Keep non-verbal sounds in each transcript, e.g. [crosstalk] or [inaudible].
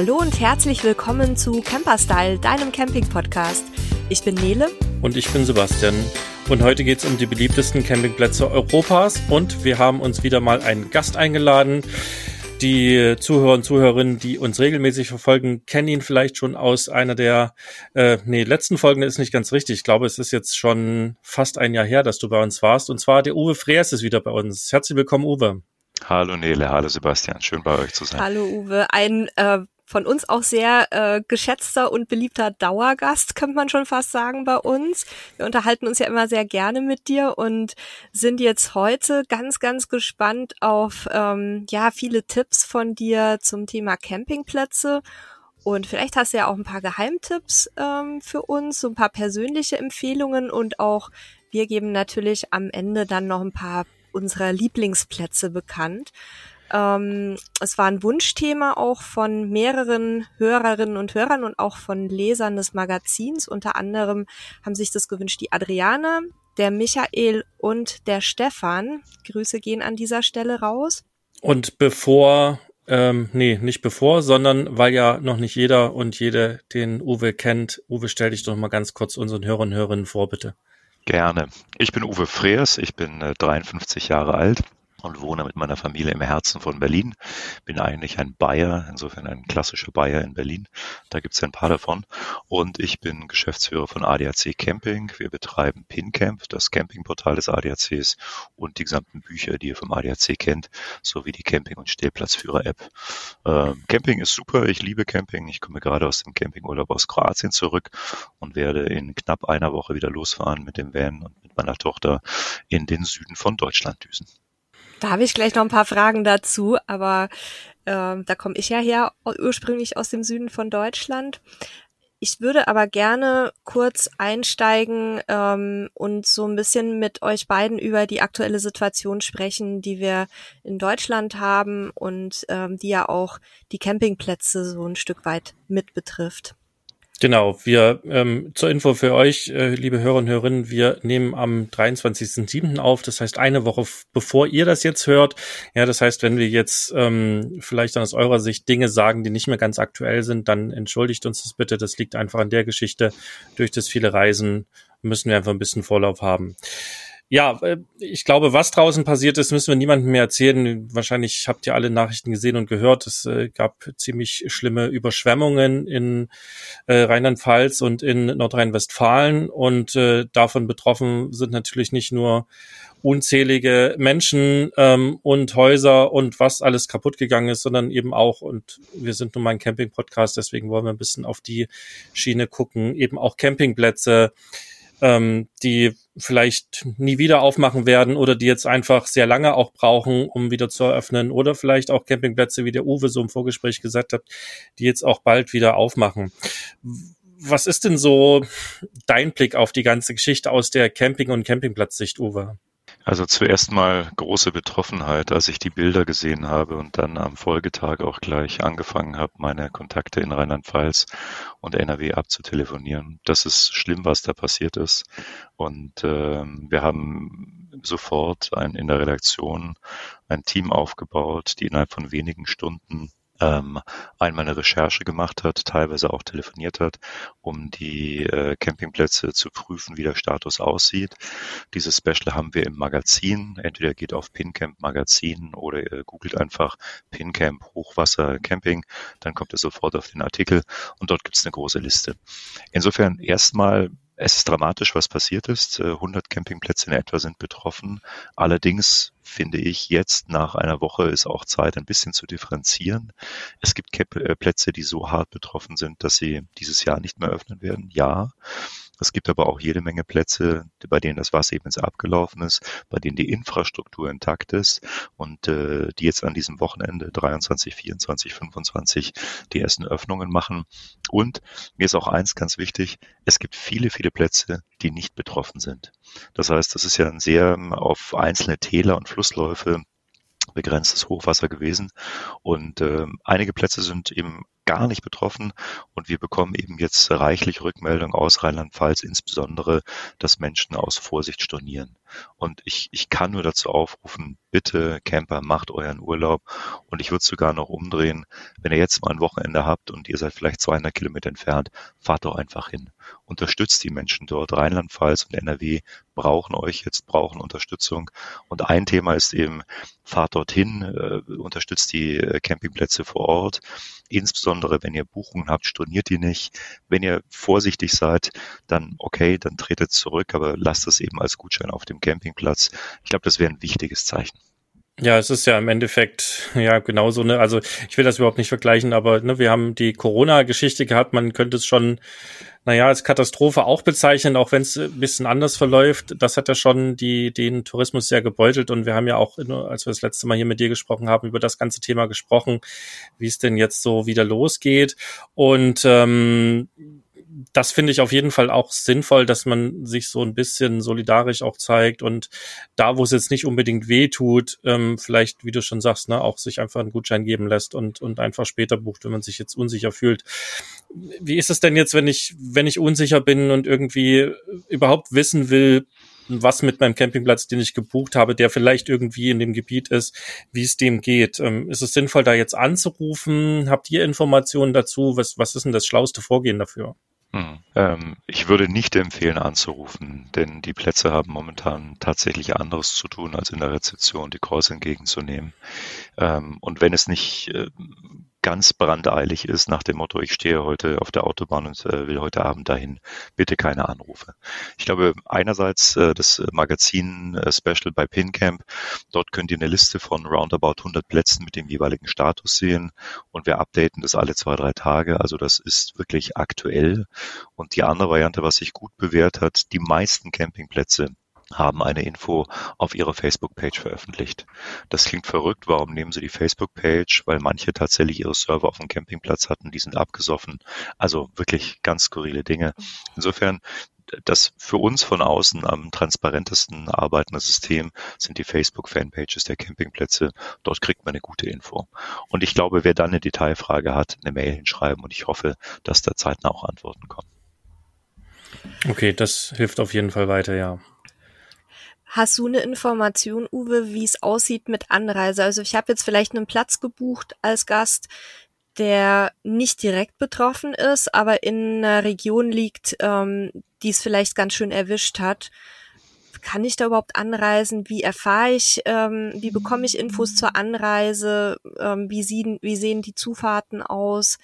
Hallo und herzlich willkommen zu Camperstyle, deinem Camping-Podcast. Ich bin Nele. Und ich bin Sebastian. Und heute geht es um die beliebtesten Campingplätze Europas. Und wir haben uns wieder mal einen Gast eingeladen. Die Zuhörer und Zuhörerinnen, die uns regelmäßig verfolgen, kennen ihn vielleicht schon aus einer der, äh, nee, letzten Folgen ist nicht ganz richtig. Ich glaube, es ist jetzt schon fast ein Jahr her, dass du bei uns warst. Und zwar der Uwe Freers ist wieder bei uns. Herzlich willkommen, Uwe. Hallo Nele, hallo Sebastian, schön bei euch zu sein. Hallo Uwe, ein äh, von uns auch sehr äh, geschätzter und beliebter Dauergast, könnte man schon fast sagen, bei uns. Wir unterhalten uns ja immer sehr gerne mit dir und sind jetzt heute ganz, ganz gespannt auf ähm, ja viele Tipps von dir zum Thema Campingplätze. Und vielleicht hast du ja auch ein paar Geheimtipps ähm, für uns, so ein paar persönliche Empfehlungen und auch wir geben natürlich am Ende dann noch ein paar unserer Lieblingsplätze bekannt. Ähm, es war ein Wunschthema auch von mehreren Hörerinnen und Hörern und auch von Lesern des Magazins. Unter anderem haben sich das gewünscht die Adriane, der Michael und der Stefan. Grüße gehen an dieser Stelle raus. Und bevor ähm, nee, nicht bevor, sondern weil ja noch nicht jeder und jede den Uwe kennt. Uwe, stell dich doch mal ganz kurz unseren Hörern und Hörerinnen vor, bitte. Gerne. Ich bin Uwe Freers, ich bin äh, 53 Jahre alt, und wohne mit meiner Familie im Herzen von Berlin. Bin eigentlich ein Bayer, insofern ein klassischer Bayer in Berlin. Da gibt es ein paar davon. Und ich bin Geschäftsführer von ADAC Camping. Wir betreiben PinCamp, das Campingportal des ADACs und die gesamten Bücher, die ihr vom ADAC kennt, sowie die Camping- und Stellplatzführer-App. Ähm, Camping ist super, ich liebe Camping. Ich komme gerade aus dem Campingurlaub aus Kroatien zurück und werde in knapp einer Woche wieder losfahren mit dem Van und mit meiner Tochter in den Süden von Deutschland düsen. Da habe ich gleich noch ein paar Fragen dazu, aber äh, da komme ich ja her, ursprünglich aus dem Süden von Deutschland. Ich würde aber gerne kurz einsteigen ähm, und so ein bisschen mit euch beiden über die aktuelle Situation sprechen, die wir in Deutschland haben und ähm, die ja auch die Campingplätze so ein Stück weit mit betrifft. Genau, wir ähm, zur Info für euch, äh, liebe Hörer und Hörerinnen, wir nehmen am 23.07. auf, das heißt eine Woche bevor ihr das jetzt hört. Ja, das heißt, wenn wir jetzt ähm, vielleicht aus eurer Sicht Dinge sagen, die nicht mehr ganz aktuell sind, dann entschuldigt uns das bitte. Das liegt einfach an der Geschichte. Durch das viele Reisen müssen wir einfach ein bisschen Vorlauf haben. Ja, äh, ich glaube, was draußen passiert ist, müssen wir niemandem mehr erzählen. Wahrscheinlich habt ihr alle Nachrichten gesehen und gehört. Es äh, gab ziemlich schlimme Überschwemmungen in äh, Rheinland-Pfalz und in Nordrhein-Westfalen. Und davon betroffen sind natürlich nicht nur unzählige Menschen ähm, und Häuser und was alles kaputt gegangen ist, sondern eben auch, und wir sind nun mal ein Camping-Podcast, deswegen wollen wir ein bisschen auf die Schiene gucken, eben auch Campingplätze, ähm, die vielleicht nie wieder aufmachen werden oder die jetzt einfach sehr lange auch brauchen, um wieder zu eröffnen oder vielleicht auch Campingplätze, wie der Uwe so im Vorgespräch gesagt hat, die jetzt auch bald wieder aufmachen. Was ist denn so dein Blick auf die ganze Geschichte aus der Camping- und Campingplatzsicht, Uwe? Also zuerst mal große Betroffenheit, als ich die Bilder gesehen habe und dann am Folgetag auch gleich angefangen habe, meine Kontakte in Rheinland-Pfalz und NRW abzutelefonieren. Das ist schlimm, was da passiert ist. Und äh, wir haben sofort ein, in der Redaktion ein Team aufgebaut, die innerhalb von wenigen Stunden ähm, einmal eine Recherche gemacht hat, teilweise auch telefoniert hat, um die äh, Campingplätze zu prüfen, wie der Status aussieht. Dieses Special haben wir im Magazin. Entweder geht auf PinCamp Magazin oder äh, googelt einfach PinCamp Hochwasser Camping, dann kommt ihr sofort auf den Artikel und dort gibt es eine große Liste. Insofern erstmal es ist dramatisch, was passiert ist. 100 äh, Campingplätze in etwa sind betroffen. Allerdings finde ich jetzt nach einer Woche ist auch Zeit, ein bisschen zu differenzieren. Es gibt äh, Plätze, die so hart betroffen sind, dass sie dieses Jahr nicht mehr öffnen werden. Ja. Es gibt aber auch jede Menge Plätze, bei denen das Wasser eben jetzt abgelaufen ist, bei denen die Infrastruktur intakt ist und äh, die jetzt an diesem Wochenende 23, 24, 25 die ersten Öffnungen machen. Und mir ist auch eins ganz wichtig, es gibt viele, viele Plätze, die nicht betroffen sind. Das heißt, das ist ja ein sehr auf einzelne Täler und Flussläufe begrenztes Hochwasser gewesen. Und äh, einige Plätze sind eben gar nicht betroffen und wir bekommen eben jetzt reichlich Rückmeldung aus Rheinland-Pfalz, insbesondere, dass Menschen aus Vorsicht stornieren. Und ich, ich kann nur dazu aufrufen, bitte Camper, macht euren Urlaub. Und ich würde sogar noch umdrehen, wenn ihr jetzt mal ein Wochenende habt und ihr seid vielleicht 200 Kilometer entfernt, fahrt doch einfach hin. Unterstützt die Menschen dort. Rheinland-Pfalz und NRW brauchen euch jetzt, brauchen Unterstützung. Und ein Thema ist eben, fahrt dorthin, äh, unterstützt die äh, Campingplätze vor Ort. Insbesondere, wenn ihr Buchungen habt, storniert die nicht. Wenn ihr vorsichtig seid, dann okay, dann tretet zurück, aber lasst es eben als Gutschein auf dem Campingplatz. Ich glaube, das wäre ein wichtiges Zeichen. Ja, es ist ja im Endeffekt ja genauso ne. Also ich will das überhaupt nicht vergleichen, aber ne, wir haben die Corona-Geschichte gehabt. Man könnte es schon, naja, als Katastrophe auch bezeichnen, auch wenn es ein bisschen anders verläuft. Das hat ja schon die den Tourismus sehr gebeutelt und wir haben ja auch, als wir das letzte Mal hier mit dir gesprochen haben, über das ganze Thema gesprochen, wie es denn jetzt so wieder losgeht und ähm, das finde ich auf jeden Fall auch sinnvoll, dass man sich so ein bisschen solidarisch auch zeigt und da, wo es jetzt nicht unbedingt weh tut, ähm, vielleicht, wie du schon sagst, ne, auch sich einfach einen Gutschein geben lässt und, und einfach später bucht, wenn man sich jetzt unsicher fühlt. Wie ist es denn jetzt, wenn ich, wenn ich unsicher bin und irgendwie überhaupt wissen will, was mit meinem Campingplatz, den ich gebucht habe, der vielleicht irgendwie in dem Gebiet ist, wie es dem geht. Ähm, ist es sinnvoll, da jetzt anzurufen? Habt ihr Informationen dazu? Was, was ist denn das schlauste Vorgehen dafür? Hm. Ähm, ich würde nicht empfehlen anzurufen, denn die Plätze haben momentan tatsächlich anderes zu tun, als in der Rezeption die Calls entgegenzunehmen. Ähm, und wenn es nicht äh, ganz brandeilig ist nach dem Motto, ich stehe heute auf der Autobahn und äh, will heute Abend dahin, bitte keine Anrufe. Ich glaube, einerseits äh, das Magazin äh, Special bei PinCamp, dort könnt ihr eine Liste von roundabout 100 Plätzen mit dem jeweiligen Status sehen und wir updaten das alle zwei, drei Tage. Also das ist wirklich aktuell. Und die andere Variante, was sich gut bewährt hat, die meisten Campingplätze haben eine Info auf ihrer Facebook-Page veröffentlicht. Das klingt verrückt. Warum nehmen sie die Facebook-Page? Weil manche tatsächlich ihre Server auf dem Campingplatz hatten, die sind abgesoffen. Also wirklich ganz skurrile Dinge. Insofern, das für uns von außen am transparentesten arbeitende System sind die Facebook-Fanpages der Campingplätze. Dort kriegt man eine gute Info. Und ich glaube, wer dann eine Detailfrage hat, eine Mail hinschreiben und ich hoffe, dass da zeitnah auch Antworten kommen. Okay, das hilft auf jeden Fall weiter, ja. Hast du eine Information, Uwe, wie es aussieht mit Anreise? Also ich habe jetzt vielleicht einen Platz gebucht als Gast, der nicht direkt betroffen ist, aber in einer Region liegt, ähm, die es vielleicht ganz schön erwischt hat. Kann ich da überhaupt anreisen? Wie erfahre ich, ähm, wie bekomme ich Infos zur Anreise? Ähm, wie, sehen, wie sehen die Zufahrten aus?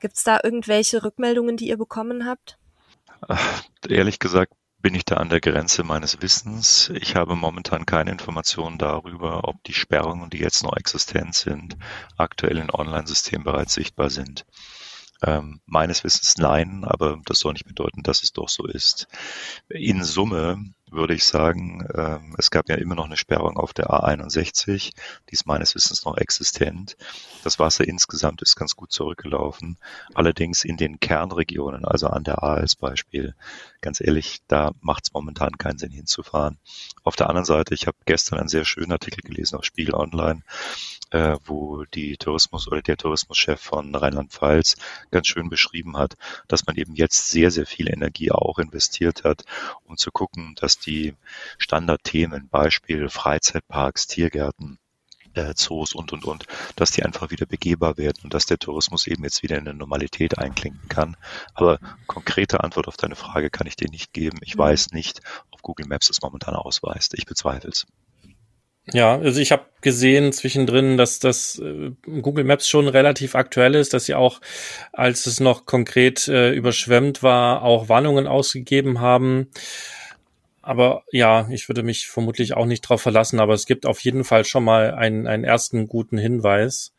Gibt es da irgendwelche Rückmeldungen, die ihr bekommen habt? Ehrlich gesagt bin ich da an der Grenze meines Wissens. Ich habe momentan keine Informationen darüber, ob die Sperrungen, die jetzt noch existent sind, aktuell in Online-Systemen bereits sichtbar sind. Ähm, meines Wissens nein, aber das soll nicht bedeuten, dass es doch so ist. In Summe würde ich sagen, ähm, es gab ja immer noch eine Sperrung auf der A61, die ist meines Wissens noch existent. Das Wasser insgesamt ist ganz gut zurückgelaufen. Allerdings in den Kernregionen, also an der A als Beispiel, ganz ehrlich, da macht es momentan keinen Sinn hinzufahren. Auf der anderen Seite, ich habe gestern einen sehr schönen Artikel gelesen auf Spiel Online, äh, wo die Tourismus oder der Tourismuschef von Rheinland-Pfalz ganz schön beschrieben hat, dass man eben jetzt sehr, sehr viel Energie auch investiert hat, um zu gucken, dass die Standardthemen, Beispiel Freizeitparks, Tiergärten, äh, Zoos und, und, und, dass die einfach wieder begehbar werden und dass der Tourismus eben jetzt wieder in eine Normalität einklinken kann. Aber konkrete Antwort auf deine Frage kann ich dir nicht geben. Ich mhm. weiß nicht, ob Google Maps es momentan ausweist. Ich bezweifle es. Ja, also ich habe gesehen zwischendrin, dass das äh, Google Maps schon relativ aktuell ist, dass sie auch, als es noch konkret äh, überschwemmt war, auch Warnungen ausgegeben haben. Aber ja, ich würde mich vermutlich auch nicht drauf verlassen, aber es gibt auf jeden Fall schon mal einen, einen ersten guten Hinweis.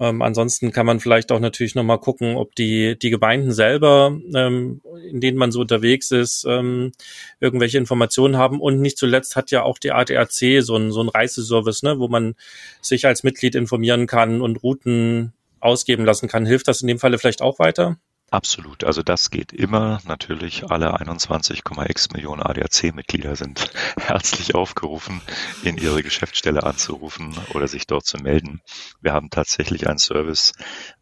Ähm, ansonsten kann man vielleicht auch natürlich nochmal gucken, ob die, die Gemeinden selber, ähm, in denen man so unterwegs ist, ähm, irgendwelche Informationen haben. Und nicht zuletzt hat ja auch die ADAC so ein, so ein Reiseservice, ne, wo man sich als Mitglied informieren kann und Routen ausgeben lassen kann. Hilft das in dem Falle vielleicht auch weiter? Absolut. Also das geht immer. Natürlich alle 21,x Millionen ADAC-Mitglieder sind [laughs] herzlich aufgerufen, in ihre Geschäftsstelle anzurufen oder sich dort zu melden. Wir haben tatsächlich einen Service,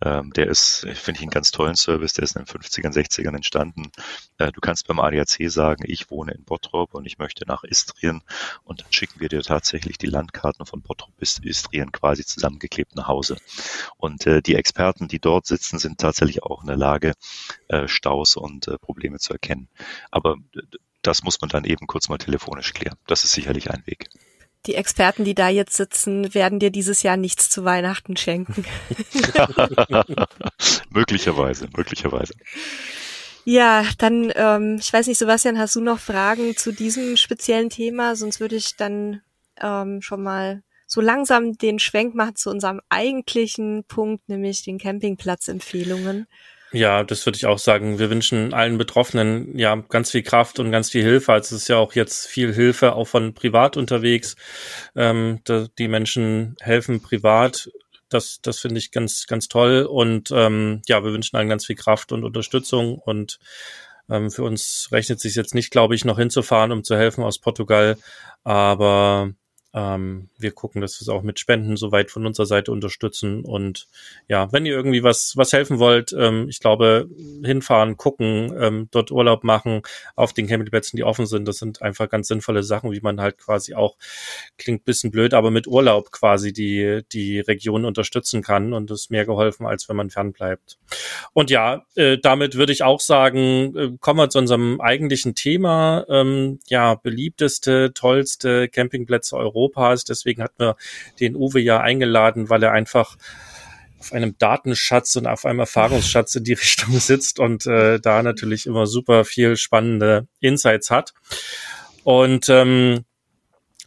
ähm, der ist, finde ich, einen ganz tollen Service, der ist in den 50ern, 60ern entstanden. Äh, du kannst beim ADAC sagen, ich wohne in Bottrop und ich möchte nach Istrien und dann schicken wir dir tatsächlich die Landkarten von Bottrop bis Istrien quasi zusammengeklebt nach Hause. Und äh, die Experten, die dort sitzen, sind tatsächlich auch in der Lage, äh, Staus und äh, Probleme zu erkennen. Aber das muss man dann eben kurz mal telefonisch klären. Das ist sicherlich ein Weg. Die Experten, die da jetzt sitzen, werden dir dieses Jahr nichts zu Weihnachten schenken. [laughs] [laughs] möglicherweise, möglicherweise. Ja, dann, ähm, ich weiß nicht, Sebastian, hast du noch Fragen zu diesem speziellen Thema? Sonst würde ich dann ähm, schon mal so langsam den Schwenk machen zu unserem eigentlichen Punkt, nämlich den Campingplatzempfehlungen. Ja, das würde ich auch sagen. Wir wünschen allen Betroffenen ja ganz viel Kraft und ganz viel Hilfe. Also es ist ja auch jetzt viel Hilfe auch von privat unterwegs. Ähm, die Menschen helfen privat. Das, das finde ich ganz, ganz toll. Und ähm, ja, wir wünschen allen ganz viel Kraft und Unterstützung. Und ähm, für uns rechnet sich jetzt nicht, glaube ich, noch hinzufahren, um zu helfen aus Portugal. Aber ähm, wir gucken, dass wir es auch mit Spenden soweit von unserer Seite unterstützen. Und ja, wenn ihr irgendwie was, was helfen wollt, ähm, ich glaube, hinfahren, gucken, ähm, dort Urlaub machen auf den Campingplätzen, die offen sind, das sind einfach ganz sinnvolle Sachen, wie man halt quasi auch, klingt bisschen blöd, aber mit Urlaub quasi die, die Region unterstützen kann. Und das ist mehr geholfen, als wenn man fernbleibt. Und ja, äh, damit würde ich auch sagen, äh, kommen wir zu unserem eigentlichen Thema. Ähm, ja, beliebteste, tollste Campingplätze Europas Europas. Deswegen hatten wir den Uwe ja eingeladen, weil er einfach auf einem Datenschatz und auf einem Erfahrungsschatz in die [laughs] Richtung sitzt und äh, da natürlich immer super viel spannende Insights hat. Und ähm,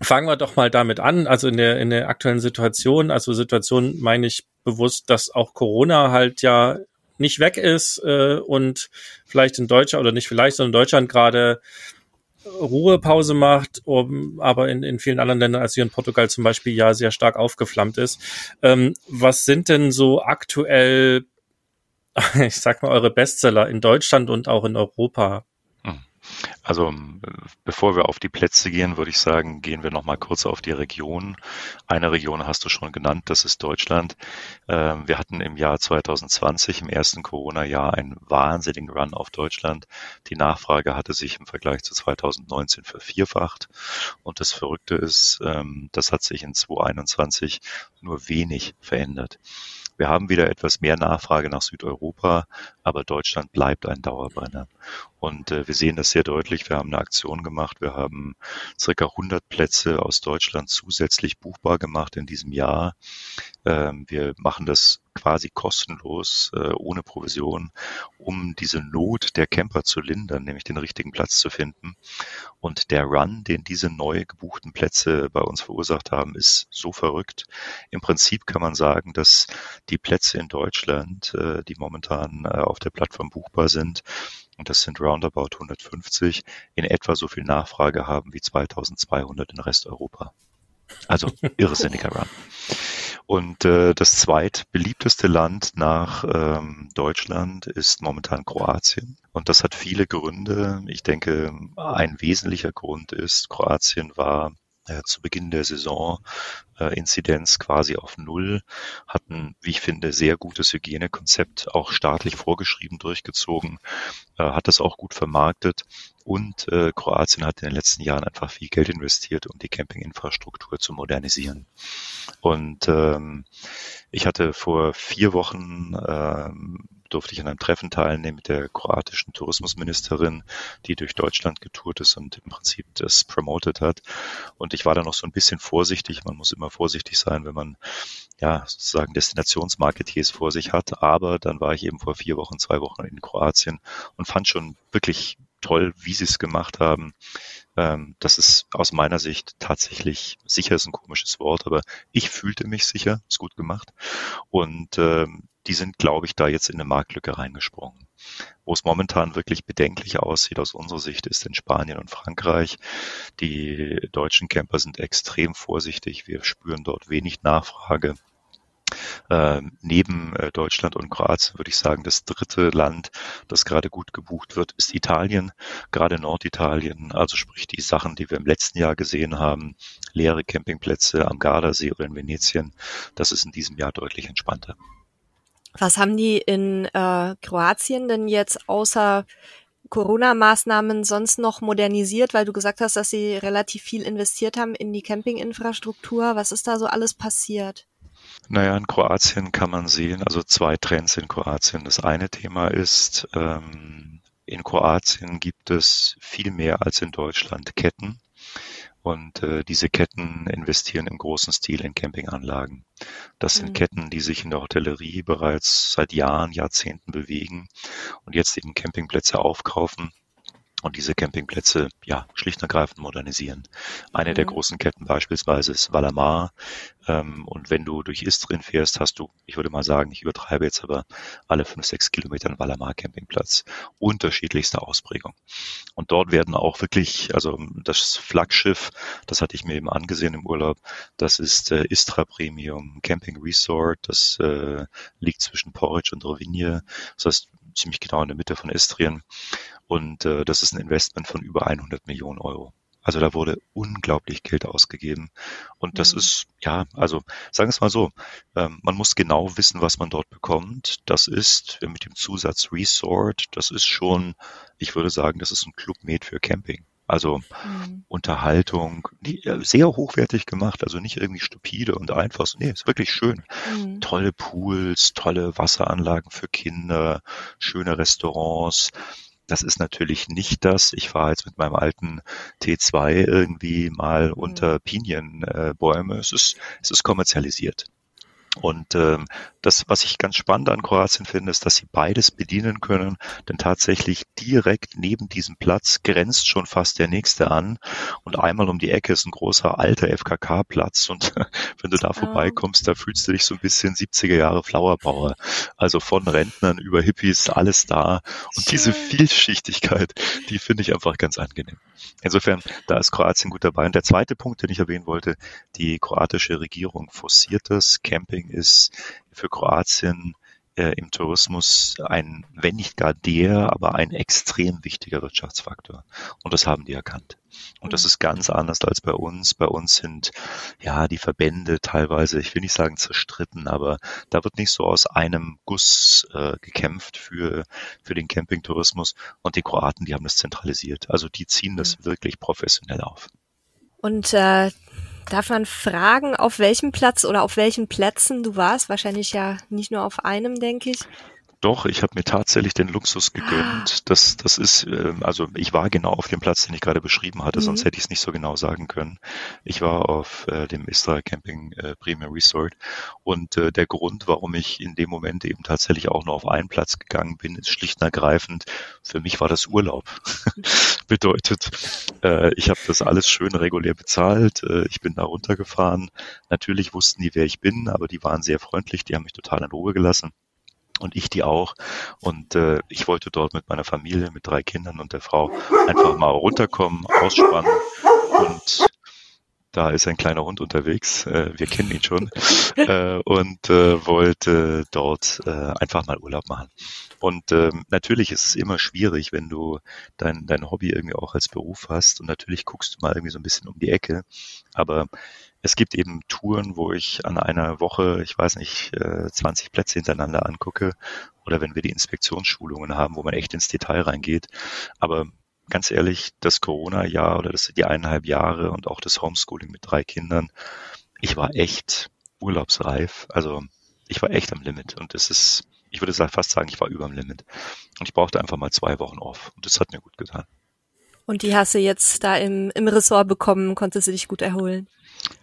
fangen wir doch mal damit an. Also in der, in der aktuellen Situation, also Situation meine ich bewusst, dass auch Corona halt ja nicht weg ist äh, und vielleicht in Deutschland oder nicht vielleicht, sondern in Deutschland gerade Ruhepause macht, um, aber in, in vielen anderen Ländern, als hier in Portugal zum Beispiel, ja sehr stark aufgeflammt ist. Ähm, was sind denn so aktuell, [laughs] ich sag mal, eure Bestseller in Deutschland und auch in Europa? Also bevor wir auf die Plätze gehen, würde ich sagen, gehen wir noch mal kurz auf die Region. Eine Region hast du schon genannt, das ist Deutschland. Ähm, wir hatten im Jahr 2020, im ersten Corona-Jahr, einen wahnsinnigen Run auf Deutschland. Die Nachfrage hatte sich im Vergleich zu 2019 vervierfacht. Und das Verrückte ist, ähm, das hat sich in 2021 nur wenig verändert. Wir haben wieder etwas mehr Nachfrage nach Südeuropa, aber Deutschland bleibt ein Dauerbrenner. Und äh, wir sehen das sehr deutlich. Wir haben eine Aktion gemacht. Wir haben circa 100 Plätze aus Deutschland zusätzlich buchbar gemacht in diesem Jahr. Ähm, wir machen das quasi kostenlos, äh, ohne Provision, um diese Not der Camper zu lindern, nämlich den richtigen Platz zu finden. Und der Run, den diese neu gebuchten Plätze bei uns verursacht haben, ist so verrückt. Im Prinzip kann man sagen, dass die Plätze in Deutschland, äh, die momentan äh, auf der Plattform buchbar sind, und das sind roundabout 150, in etwa so viel Nachfrage haben wie 2200 in Resteuropa. Also irrsinniger Run. Und äh, das zweitbeliebteste Land nach ähm, Deutschland ist momentan Kroatien. Und das hat viele Gründe. Ich denke, ein wesentlicher Grund ist, Kroatien war zu Beginn der Saison äh, Inzidenz quasi auf Null, hatten, wie ich finde, sehr gutes Hygienekonzept, auch staatlich vorgeschrieben durchgezogen, äh, hat das auch gut vermarktet und äh, Kroatien hat in den letzten Jahren einfach viel Geld investiert, um die Campinginfrastruktur zu modernisieren. Und ähm, ich hatte vor vier Wochen ähm, durfte ich an einem Treffen teilnehmen mit der kroatischen Tourismusministerin, die durch Deutschland getourt ist und im Prinzip das promoted hat. Und ich war da noch so ein bisschen vorsichtig. Man muss immer vorsichtig sein, wenn man ja sozusagen Destinationsmarketeers vor sich hat. Aber dann war ich eben vor vier Wochen, zwei Wochen in Kroatien und fand schon wirklich toll, wie sie es gemacht haben. Ähm, das ist aus meiner Sicht tatsächlich sicher ist ein komisches Wort, aber ich fühlte mich sicher, ist gut gemacht. Und ähm, die sind, glaube ich, da jetzt in eine Marktlücke reingesprungen. Wo es momentan wirklich bedenklich aussieht aus unserer Sicht ist in Spanien und Frankreich. Die deutschen Camper sind extrem vorsichtig. Wir spüren dort wenig Nachfrage. äh, neben äh, Deutschland und Kroatien würde ich sagen, das dritte Land, das gerade gut gebucht wird, ist Italien, gerade Norditalien. Also sprich die Sachen, die wir im letzten Jahr gesehen haben, leere Campingplätze am Gardasee oder in Venetien, das ist in diesem Jahr deutlich entspannter. Was haben die in äh, Kroatien denn jetzt außer Corona-Maßnahmen sonst noch modernisiert, weil du gesagt hast, dass sie relativ viel investiert haben in die Campinginfrastruktur. Was ist da so alles passiert? Naja, in Kroatien kann man sehen, also zwei Trends in Kroatien. Das eine Thema ist, ähm, in Kroatien gibt es viel mehr als in Deutschland Ketten. Und äh, diese Ketten investieren im großen Stil in Campinganlagen. Das sind mhm. Ketten, die sich in der Hotellerie bereits seit Jahren, Jahrzehnten bewegen und jetzt eben Campingplätze aufkaufen und diese Campingplätze ja schlicht und ergreifend modernisieren. Eine mhm. der großen Ketten beispielsweise ist Valamar. Ähm, und wenn du durch Istrien fährst, hast du, ich würde mal sagen, ich übertreibe jetzt, aber alle fünf, sechs Kilometer einen Valamar Campingplatz. Unterschiedlichste Ausprägung. Und dort werden auch wirklich, also das Flaggschiff, das hatte ich mir eben angesehen im Urlaub, das ist äh, Istra Premium Camping Resort. Das äh, liegt zwischen Porridge und Rovinje. Das heißt, ziemlich genau in der Mitte von Istrien. Und äh, das ist ein Investment von über 100 Millionen Euro. Also da wurde unglaublich Geld ausgegeben. Und das mhm. ist, ja, also sagen wir es mal so, ähm, man muss genau wissen, was man dort bekommt. Das ist mit dem Zusatz Resort, das ist schon, ich würde sagen, das ist ein Club made für Camping. Also mhm. Unterhaltung, die, sehr hochwertig gemacht, also nicht irgendwie stupide und einfach. Nee, ist wirklich schön. Mhm. Tolle Pools, tolle Wasseranlagen für Kinder, schöne Restaurants. Das ist natürlich nicht das. Ich fahre jetzt mit meinem alten T2 irgendwie mal mhm. unter Pinienbäume. Es ist, es ist kommerzialisiert. Und ähm, das, was ich ganz spannend an Kroatien finde, ist, dass sie beides bedienen können, denn tatsächlich direkt neben diesem Platz grenzt schon fast der nächste an und einmal um die Ecke ist ein großer alter FKK-Platz und [laughs] wenn du da vorbeikommst, da fühlst du dich so ein bisschen 70er Jahre Flowerbauer. Also von Rentnern über Hippies, alles da und diese Vielschichtigkeit, die finde ich einfach ganz angenehm. Insofern, da ist Kroatien gut dabei. Und der zweite Punkt, den ich erwähnen wollte, die kroatische Regierung forciert das Camping Camping ist für Kroatien äh, im Tourismus ein, wenn nicht gar der, aber ein extrem wichtiger Wirtschaftsfaktor. Und das haben die erkannt. Und das mhm. ist ganz anders als bei uns. Bei uns sind ja die Verbände teilweise, ich will nicht sagen zerstritten, aber da wird nicht so aus einem Guss äh, gekämpft für, für den Campingtourismus. Und die Kroaten, die haben das zentralisiert. Also die ziehen das mhm. wirklich professionell auf. Und äh, Darf man fragen, auf welchem Platz oder auf welchen Plätzen du warst? Wahrscheinlich ja nicht nur auf einem, denke ich. Doch, ich habe mir tatsächlich den Luxus gegönnt. Das, das ist, äh, also ich war genau auf dem Platz, den ich gerade beschrieben hatte, mhm. sonst hätte ich es nicht so genau sagen können. Ich war auf äh, dem Istra Camping äh, Premier Resort und äh, der Grund, warum ich in dem Moment eben tatsächlich auch nur auf einen Platz gegangen bin, ist schlicht und ergreifend, für mich war das Urlaub. [laughs] Bedeutet, äh, ich habe das alles schön regulär bezahlt, äh, ich bin da runtergefahren. Natürlich wussten die, wer ich bin, aber die waren sehr freundlich, die haben mich total in Ruhe gelassen und ich die auch. Und äh, ich wollte dort mit meiner Familie, mit drei Kindern und der Frau einfach mal runterkommen, ausspannen und da ist ein kleiner Hund unterwegs, äh, wir kennen ihn schon, [laughs] äh, und äh, wollte dort äh, einfach mal Urlaub machen. Und ähm, natürlich ist es immer schwierig, wenn du dein, dein Hobby irgendwie auch als Beruf hast und natürlich guckst du mal irgendwie so ein bisschen um die Ecke, aber es gibt eben Touren, wo ich an einer Woche, ich weiß nicht, 20 äh, Plätze hintereinander angucke oder wenn wir die Inspektionsschulungen haben, wo man echt ins Detail reingeht. Aber ganz ehrlich, das Corona-Jahr oder das, die eineinhalb Jahre und auch das Homeschooling mit drei Kindern, ich war echt urlaubsreif. Also ich war echt am Limit und es ist, ich würde fast sagen, ich war über dem Limit. Und ich brauchte einfach mal zwei Wochen off und das hat mir gut getan. Und die hast du jetzt da im, im Ressort bekommen, konntest du dich gut erholen?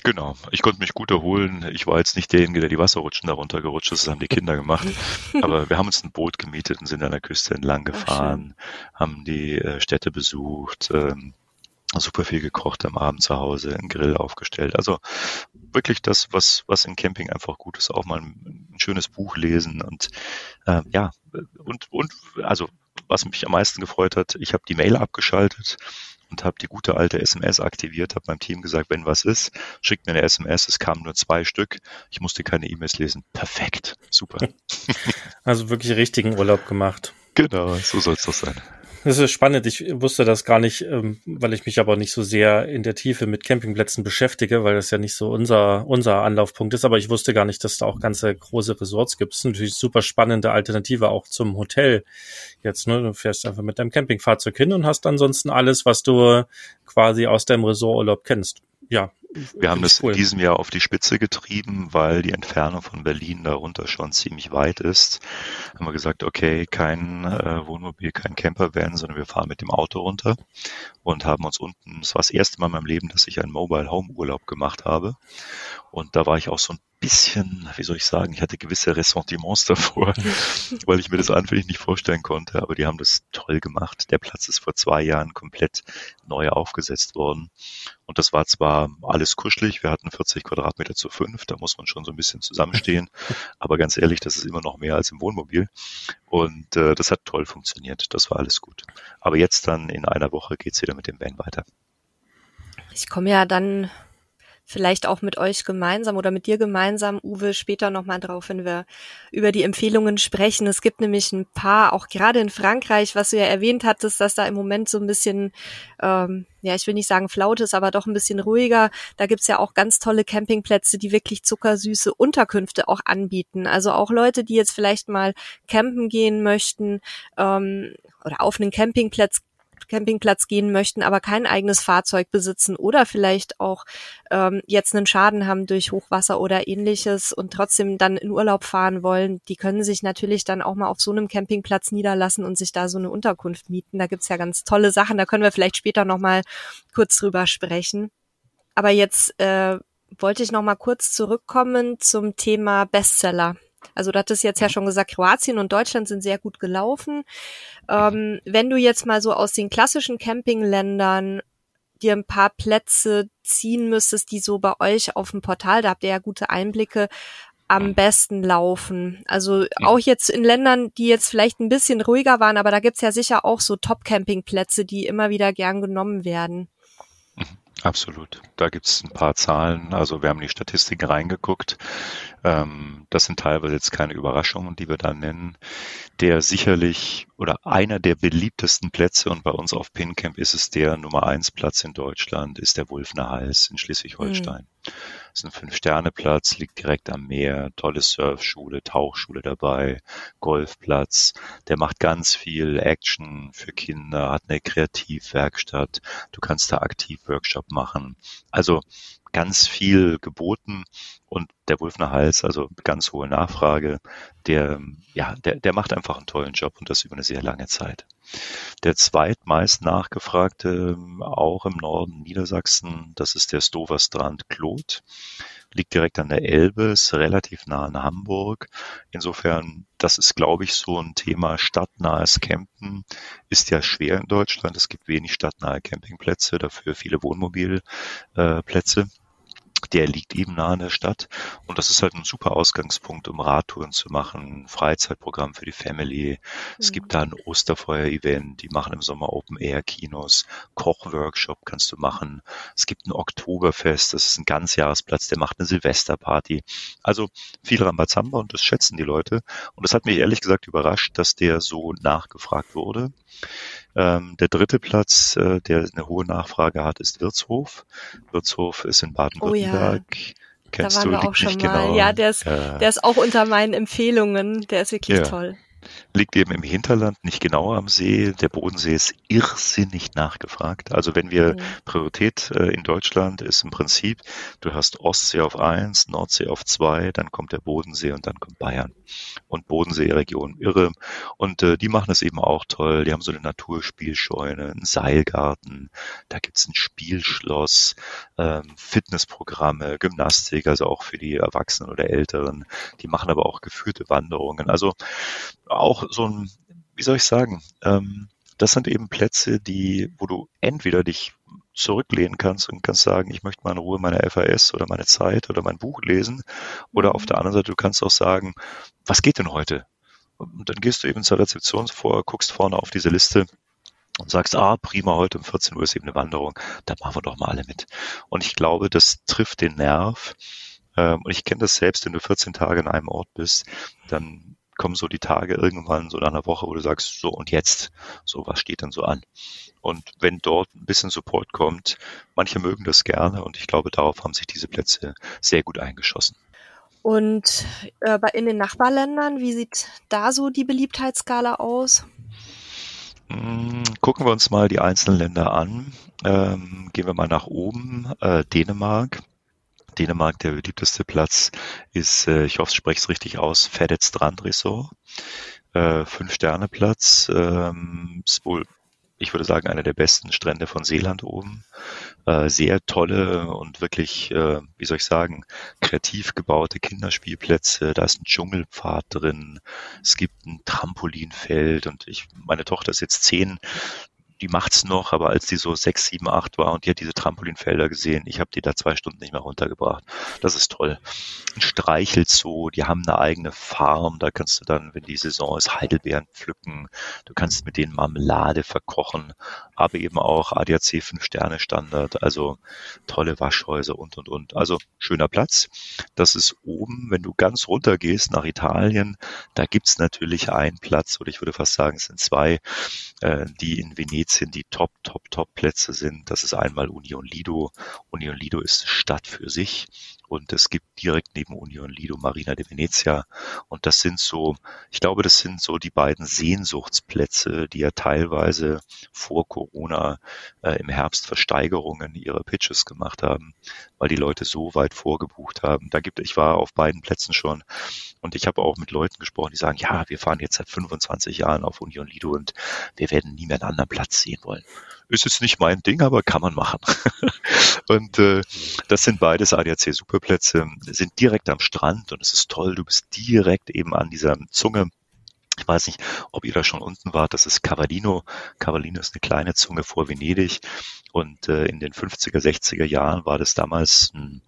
Genau, ich konnte mich gut erholen. Ich war jetzt nicht derjenige, der die Wasserrutschen darunter gerutscht ist, das haben die Kinder gemacht. [laughs] Aber wir haben uns ein Boot gemietet und sind an der Küste entlang gefahren, Ach, haben die äh, Städte besucht, ähm, super viel gekocht am Abend zu Hause, einen Grill aufgestellt. Also wirklich das, was, was im Camping einfach gut ist, auch mal ein, ein schönes Buch lesen und äh, ja, und, und also was mich am meisten gefreut hat, ich habe die Mail abgeschaltet und habe die gute alte SMS aktiviert, habe meinem Team gesagt, wenn was ist, schickt mir eine SMS. Es kamen nur zwei Stück. Ich musste keine E-Mails lesen. Perfekt. Super. [laughs] Also wirklich richtigen Urlaub gemacht. Genau, so soll es doch sein. Das ist spannend. Ich wusste das gar nicht, ähm, weil ich mich aber nicht so sehr in der Tiefe mit Campingplätzen beschäftige, weil das ja nicht so unser, unser Anlaufpunkt ist. Aber ich wusste gar nicht, dass da auch ganze große Resorts gibt. Das ist natürlich super spannende Alternative auch zum Hotel jetzt. Ne? Du fährst einfach mit deinem Campingfahrzeug hin und hast ansonsten alles, was du quasi aus deinem Resorturlaub kennst. Ja, wir haben das cool. in diesem Jahr auf die Spitze getrieben, weil die Entfernung von Berlin darunter schon ziemlich weit ist. Haben wir gesagt, okay, kein äh, Wohnmobil, kein Campervan, sondern wir fahren mit dem Auto runter und haben uns unten, das war das erste Mal in meinem Leben, dass ich einen Mobile Home Urlaub gemacht habe. Und da war ich auch so ein bisschen, wie soll ich sagen, ich hatte gewisse Ressentiments davor, [laughs] weil ich mir das anfänglich nicht vorstellen konnte, aber die haben das toll gemacht. Der Platz ist vor zwei Jahren komplett neu aufgesetzt worden. Und das war zwar alles kuschelig, wir hatten 40 Quadratmeter zu fünf, da muss man schon so ein bisschen zusammenstehen, [laughs] aber ganz ehrlich, das ist immer noch mehr als im Wohnmobil. Und äh, das hat toll funktioniert, das war alles gut. Aber jetzt dann in einer Woche geht's wieder mit dem Van weiter. Ich komme ja dann vielleicht auch mit euch gemeinsam oder mit dir gemeinsam, Uwe, später nochmal drauf, wenn wir über die Empfehlungen sprechen. Es gibt nämlich ein paar, auch gerade in Frankreich, was du ja erwähnt hattest, dass da im Moment so ein bisschen, ähm, ja, ich will nicht sagen flaut ist, aber doch ein bisschen ruhiger. Da gibt's ja auch ganz tolle Campingplätze, die wirklich zuckersüße Unterkünfte auch anbieten. Also auch Leute, die jetzt vielleicht mal campen gehen möchten ähm, oder auf einen Campingplatz Campingplatz gehen möchten, aber kein eigenes Fahrzeug besitzen oder vielleicht auch ähm, jetzt einen Schaden haben durch Hochwasser oder ähnliches und trotzdem dann in Urlaub fahren wollen, die können sich natürlich dann auch mal auf so einem Campingplatz niederlassen und sich da so eine Unterkunft mieten. Da gibt's ja ganz tolle Sachen, da können wir vielleicht später nochmal kurz drüber sprechen. Aber jetzt äh, wollte ich nochmal kurz zurückkommen zum Thema Bestseller. Also du hattest jetzt ja schon gesagt, Kroatien und Deutschland sind sehr gut gelaufen. Ähm, wenn du jetzt mal so aus den klassischen Campingländern dir ein paar Plätze ziehen müsstest, die so bei euch auf dem Portal, da habt ihr ja gute Einblicke, am besten laufen. Also auch jetzt in Ländern, die jetzt vielleicht ein bisschen ruhiger waren, aber da gibt's ja sicher auch so Top-Campingplätze, die immer wieder gern genommen werden. Absolut. Da gibt es ein paar Zahlen. Also wir haben die Statistiken reingeguckt. Ähm, das sind teilweise jetzt keine Überraschungen, die wir da nennen. Der sicherlich oder einer der beliebtesten Plätze und bei uns auf PinCamp ist es der Nummer eins Platz in Deutschland, ist der Wulfner Hals in Schleswig-Holstein. Mhm. Ist ein Fünf-Sterne-Platz, liegt direkt am Meer, tolle Surfschule, Tauchschule dabei, Golfplatz. Der macht ganz viel Action für Kinder, hat eine Kreativwerkstatt. Du kannst da aktiv Workshop machen. Also ganz viel geboten und der Wulfner Hals, also ganz hohe Nachfrage, der, ja, der, der macht einfach einen tollen Job und das über eine sehr lange Zeit. Der zweitmeist nachgefragte, auch im Norden Niedersachsen, das ist der Stoverstrand Klot liegt direkt an der Elbe, ist relativ nah an Hamburg. Insofern, das ist, glaube ich, so ein Thema stadtnahes Campen ist ja schwer in Deutschland. Es gibt wenig stadtnahe Campingplätze, dafür viele Wohnmobilplätze. Äh, der liegt eben nah an der Stadt. Und das ist halt ein super Ausgangspunkt, um Radtouren zu machen, Freizeitprogramm für die Family. Mhm. Es gibt da ein Osterfeuer-Event, die machen im Sommer Open-Air-Kinos, Kochworkshop kannst du machen. Es gibt ein Oktoberfest, das ist ein Ganzjahresplatz, der macht eine Silvesterparty. Also viel Rambazamba und das schätzen die Leute. Und das hat mich ehrlich gesagt überrascht, dass der so nachgefragt wurde. Ähm, der dritte Platz, äh, der eine hohe Nachfrage hat, ist Wirtshof. Wirtshof ist in Baden-Württemberg. Oh ja. Kennst da waren du, wir auch schon mal. Genau. Ja, der ist, ja. der ist auch unter meinen Empfehlungen. Der ist wirklich ja. toll liegt eben im Hinterland, nicht genau am See. Der Bodensee ist irrsinnig nachgefragt. Also wenn wir mhm. Priorität äh, in Deutschland ist im Prinzip, du hast Ostsee auf eins, Nordsee auf zwei, dann kommt der Bodensee und dann kommt Bayern. Und Bodenseeregion irre. Und äh, die machen es eben auch toll. Die haben so eine Naturspielscheune, einen Seilgarten, da gibt's ein Spielschloss, ähm, Fitnessprogramme, Gymnastik, also auch für die Erwachsenen oder Älteren. Die machen aber auch geführte Wanderungen. Also auch so ein, wie soll ich sagen, ähm, das sind eben Plätze, die, wo du entweder dich zurücklehnen kannst und kannst sagen, ich möchte mal in Ruhe meine FAS oder meine Zeit oder mein Buch lesen. Oder auf mhm. der anderen Seite, du kannst auch sagen, was geht denn heute? Und dann gehst du eben zur Rezeption vor, guckst vorne auf diese Liste und sagst, ah, prima, heute um 14 Uhr ist eben eine Wanderung, da machen wir doch mal alle mit. Und ich glaube, das trifft den Nerv. Ähm, und ich kenne das selbst, wenn du 14 Tage in einem Ort bist, dann kommen so die Tage irgendwann so nach einer Woche, wo du sagst, so und jetzt, so was steht denn so an? Und wenn dort ein bisschen Support kommt, manche mögen das gerne und ich glaube, darauf haben sich diese Plätze sehr gut eingeschossen. Und äh, in den Nachbarländern, wie sieht da so die Beliebtheitsskala aus? Hm, gucken wir uns mal die einzelnen Länder an. Ähm, gehen wir mal nach oben. Äh, Dänemark. Dänemark, der beliebteste Platz ist, äh, ich hoffe, ich spreche es richtig aus, Feddet Strand Resort. Äh, Fünf-Sterne-Platz, ähm, ist wohl ich würde sagen, einer der besten Strände von Seeland oben. Äh, sehr tolle und wirklich, äh, wie soll ich sagen, kreativ gebaute Kinderspielplätze. Da ist ein Dschungelpfad drin. Es gibt ein Trampolinfeld und ich, meine Tochter ist jetzt zehn die macht's noch, aber als die so sechs, sieben, acht war und die hat diese Trampolinfelder gesehen, ich habe die da zwei Stunden nicht mehr runtergebracht. Das ist toll. Ein Streichelzoo, die haben eine eigene Farm, da kannst du dann, wenn die Saison ist, Heidelbeeren pflücken. Du kannst mit denen Marmelade verkochen, aber eben auch ADAC 5 Sterne Standard, also tolle Waschhäuser und und und. Also schöner Platz. Das ist oben, wenn du ganz runter gehst nach Italien, da gibt's natürlich einen Platz, oder ich würde fast sagen, es sind zwei, äh, die in Venedig Venetien die Top, Top, Top Plätze sind. Das ist einmal Union Lido. Union Lido ist Stadt für sich und es gibt direkt neben Union Lido Marina de Venezia und das sind so, ich glaube, das sind so die beiden Sehnsuchtsplätze, die ja teilweise vor Corona äh, im Herbst Versteigerungen ihrer Pitches gemacht haben, weil die Leute so weit vorgebucht haben. Da gibt ich war auf beiden Plätzen schon und ich habe auch mit Leuten gesprochen, die sagen, ja, wir fahren jetzt seit 25 Jahren auf Union Lido und wir werden nie mehr einen anderen Platz sehen wollen. Ist jetzt nicht mein Ding, aber kann man machen. [laughs] und äh, das sind beides ADAC Superplätze, sind direkt am Strand und es ist toll, du bist direkt eben an dieser Zunge ich weiß nicht, ob ihr da schon unten wart. Das ist Cavallino. Cavallino ist eine kleine Zunge vor Venedig. Und äh, in den 50er, 60er Jahren war das damals ein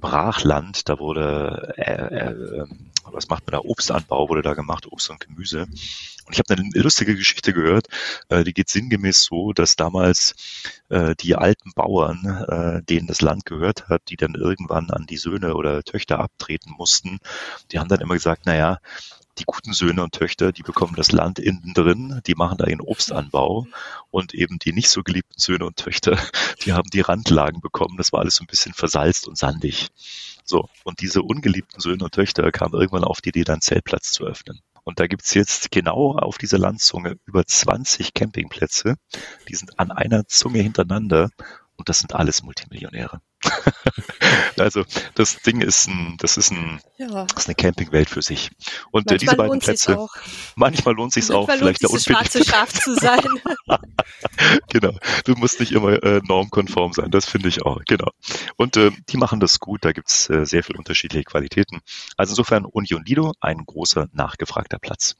Brachland. Da wurde, äh, äh, was macht man da? Obstanbau wurde da gemacht, Obst und Gemüse. Und ich habe eine lustige Geschichte gehört, äh, die geht sinngemäß so, dass damals äh, die alten Bauern, äh, denen das Land gehört hat, die dann irgendwann an die Söhne oder Töchter abtreten mussten, die haben dann immer gesagt, naja, die guten Söhne und Töchter, die bekommen das Land innen drin, die machen da ihren Obstanbau und eben die nicht so geliebten Söhne und Töchter, [laughs] die haben die Randlagen bekommen. Das war alles so ein bisschen versalzt und sandig. So, und diese ungeliebten Söhne und Töchter kamen irgendwann auf die Idee, dann Zeltplatz zu öffnen. Und da gibt's jetzt genau auf dieser Landzunge über 20 Campingplätze. Die sind an einer Zunge hintereinander und das sind alles Multimillionäre. [laughs] also das Ding ist ein, das ist ein, ja. das ist eine Campingwelt für sich. Und manchmal äh, diese beiden Plätze, manchmal lohnt sich auch, vielleicht der schwarze Schaf zu sein. [laughs] genau, du musst nicht immer äh, normkonform sein, das finde ich auch, genau. Und äh, die machen das gut, da gibt's äh, sehr viele unterschiedliche Qualitäten. Also insofern Union Lido, ein großer nachgefragter Platz.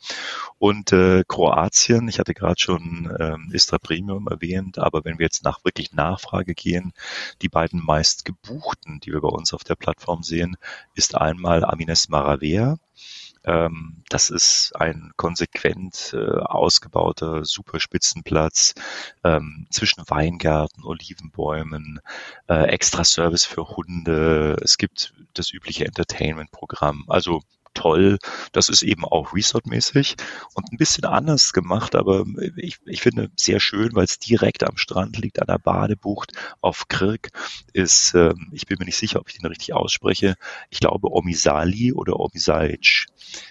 Und äh, Kroatien, ich hatte gerade schon ähm, Istra Premium erwähnt, aber wenn wir jetzt nach wirklich Nachfrage gehen, die beiden meist meist gebuchten, die wir bei uns auf der Plattform sehen, ist einmal Amines Maravea. Ähm, das ist ein konsequent äh, ausgebauter Superspitzenplatz ähm, zwischen Weingärten, Olivenbäumen, äh, extra Service für Hunde. Es gibt das übliche Entertainment-Programm. Also toll. Das ist eben auch Resort-mäßig und ein bisschen anders gemacht, aber ich, ich finde sehr schön, weil es direkt am Strand liegt, an der Badebucht auf Kirk ist, äh, ich bin mir nicht sicher, ob ich den richtig ausspreche, ich glaube Omisali oder Omisalic,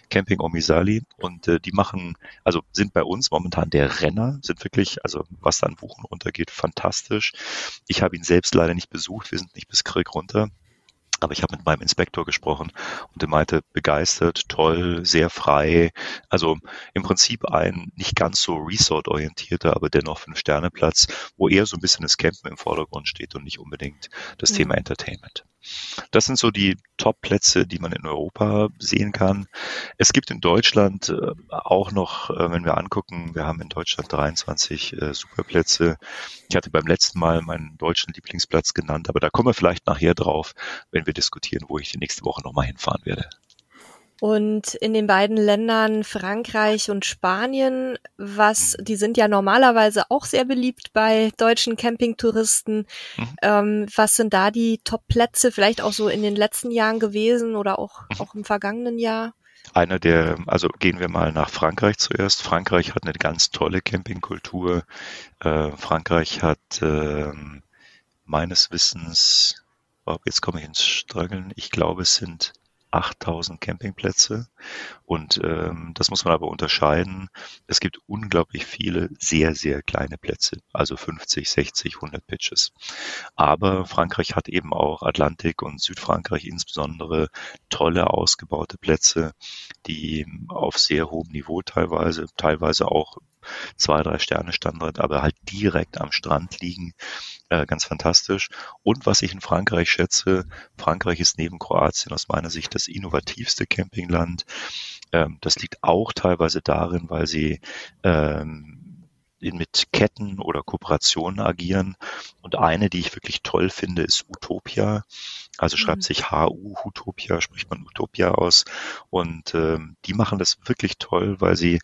Camping Omisali und äh, die machen, also sind bei uns momentan der Renner, sind wirklich, also was da an Buchen runtergeht, fantastisch. Ich habe ihn selbst leider nicht besucht, wir sind nicht bis Kirk runter. Aber ich habe mit meinem Inspektor gesprochen und der meinte, begeistert, toll, sehr frei. Also im Prinzip ein nicht ganz so resort-orientierter, aber dennoch Fünf-Sterne-Platz, wo eher so ein bisschen das Campen im Vordergrund steht und nicht unbedingt das ja. Thema Entertainment. Das sind so die Top-Plätze, die man in Europa sehen kann. Es gibt in Deutschland äh, auch noch, äh, wenn wir angucken, wir haben in Deutschland 23 äh, Superplätze. Ich hatte beim letzten Mal meinen deutschen Lieblingsplatz genannt, aber da kommen wir vielleicht nachher drauf, wenn wir diskutieren, wo ich die nächste Woche nochmal hinfahren werde. Und in den beiden Ländern Frankreich und Spanien, was, die sind ja normalerweise auch sehr beliebt bei deutschen Campingtouristen. Mhm. Ähm, was sind da die Top-Plätze, vielleicht auch so in den letzten Jahren gewesen oder auch, mhm. auch im vergangenen Jahr? Einer der, also gehen wir mal nach Frankreich zuerst. Frankreich hat eine ganz tolle Campingkultur. Äh, Frankreich hat äh, meines Wissens, oh, jetzt komme ich ins Struggeln, ich glaube es sind 8000 Campingplätze. Und ähm, das muss man aber unterscheiden. Es gibt unglaublich viele sehr, sehr kleine Plätze, also 50, 60, 100 Pitches. Aber Frankreich hat eben auch Atlantik und Südfrankreich insbesondere tolle ausgebaute Plätze, die auf sehr hohem Niveau teilweise, teilweise auch zwei, drei Sterne Standard, aber halt direkt am Strand liegen. Äh, ganz fantastisch. Und was ich in Frankreich schätze, Frankreich ist neben Kroatien aus meiner Sicht das innovativste Campingland. Ähm, das liegt auch teilweise darin, weil sie ähm, mit Ketten oder Kooperationen agieren. Und eine, die ich wirklich toll finde, ist Utopia. Also schreibt mhm. sich HU, Utopia, spricht man Utopia aus. Und ähm, die machen das wirklich toll, weil sie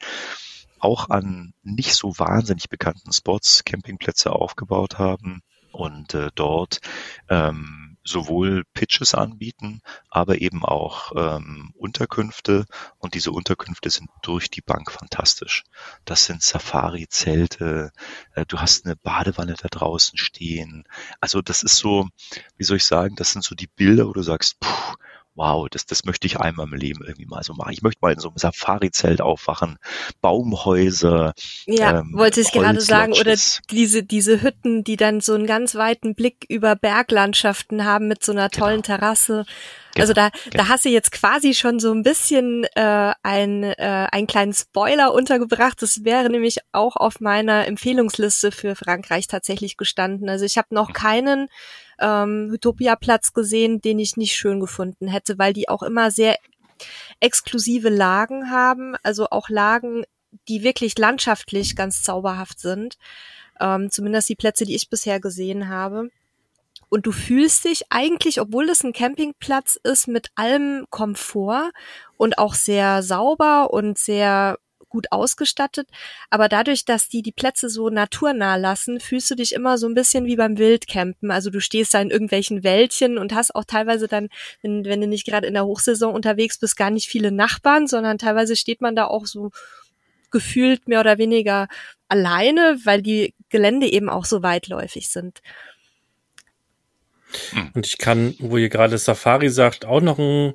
auch an nicht so wahnsinnig bekannten Spots Campingplätze aufgebaut haben und äh, dort ähm, sowohl Pitches anbieten, aber eben auch ähm, Unterkünfte und diese Unterkünfte sind durch die Bank fantastisch. Das sind Safari-Zelte, äh, du hast eine Badewanne da draußen stehen. Also das ist so, wie soll ich sagen, das sind so die Bilder, wo du sagst, puh, wow, das, das möchte ich einmal im Leben irgendwie mal so machen. Ich möchte mal in so einem Safari-Zelt aufwachen, Baumhäuser. Ja, ähm, wollte ich gerade sagen, oder diese, diese Hütten, die dann so einen ganz weiten Blick über Berglandschaften haben mit so einer genau. tollen genau. Terrasse. Also da, genau. da hast du jetzt quasi schon so ein bisschen äh, ein, äh, einen kleinen Spoiler untergebracht. Das wäre nämlich auch auf meiner Empfehlungsliste für Frankreich tatsächlich gestanden. Also ich habe noch mhm. keinen ähm, Utopia-Platz gesehen, den ich nicht schön gefunden hätte, weil die auch immer sehr exklusive Lagen haben, also auch Lagen, die wirklich landschaftlich ganz zauberhaft sind. Ähm, zumindest die Plätze, die ich bisher gesehen habe. Und du fühlst dich eigentlich, obwohl es ein Campingplatz ist, mit allem Komfort und auch sehr sauber und sehr gut ausgestattet. Aber dadurch, dass die die Plätze so naturnah lassen, fühlst du dich immer so ein bisschen wie beim Wildcampen. Also du stehst da in irgendwelchen Wäldchen und hast auch teilweise dann, wenn, wenn du nicht gerade in der Hochsaison unterwegs bist, gar nicht viele Nachbarn, sondern teilweise steht man da auch so gefühlt mehr oder weniger alleine, weil die Gelände eben auch so weitläufig sind. Und ich kann, wo ihr gerade Safari sagt, auch noch ein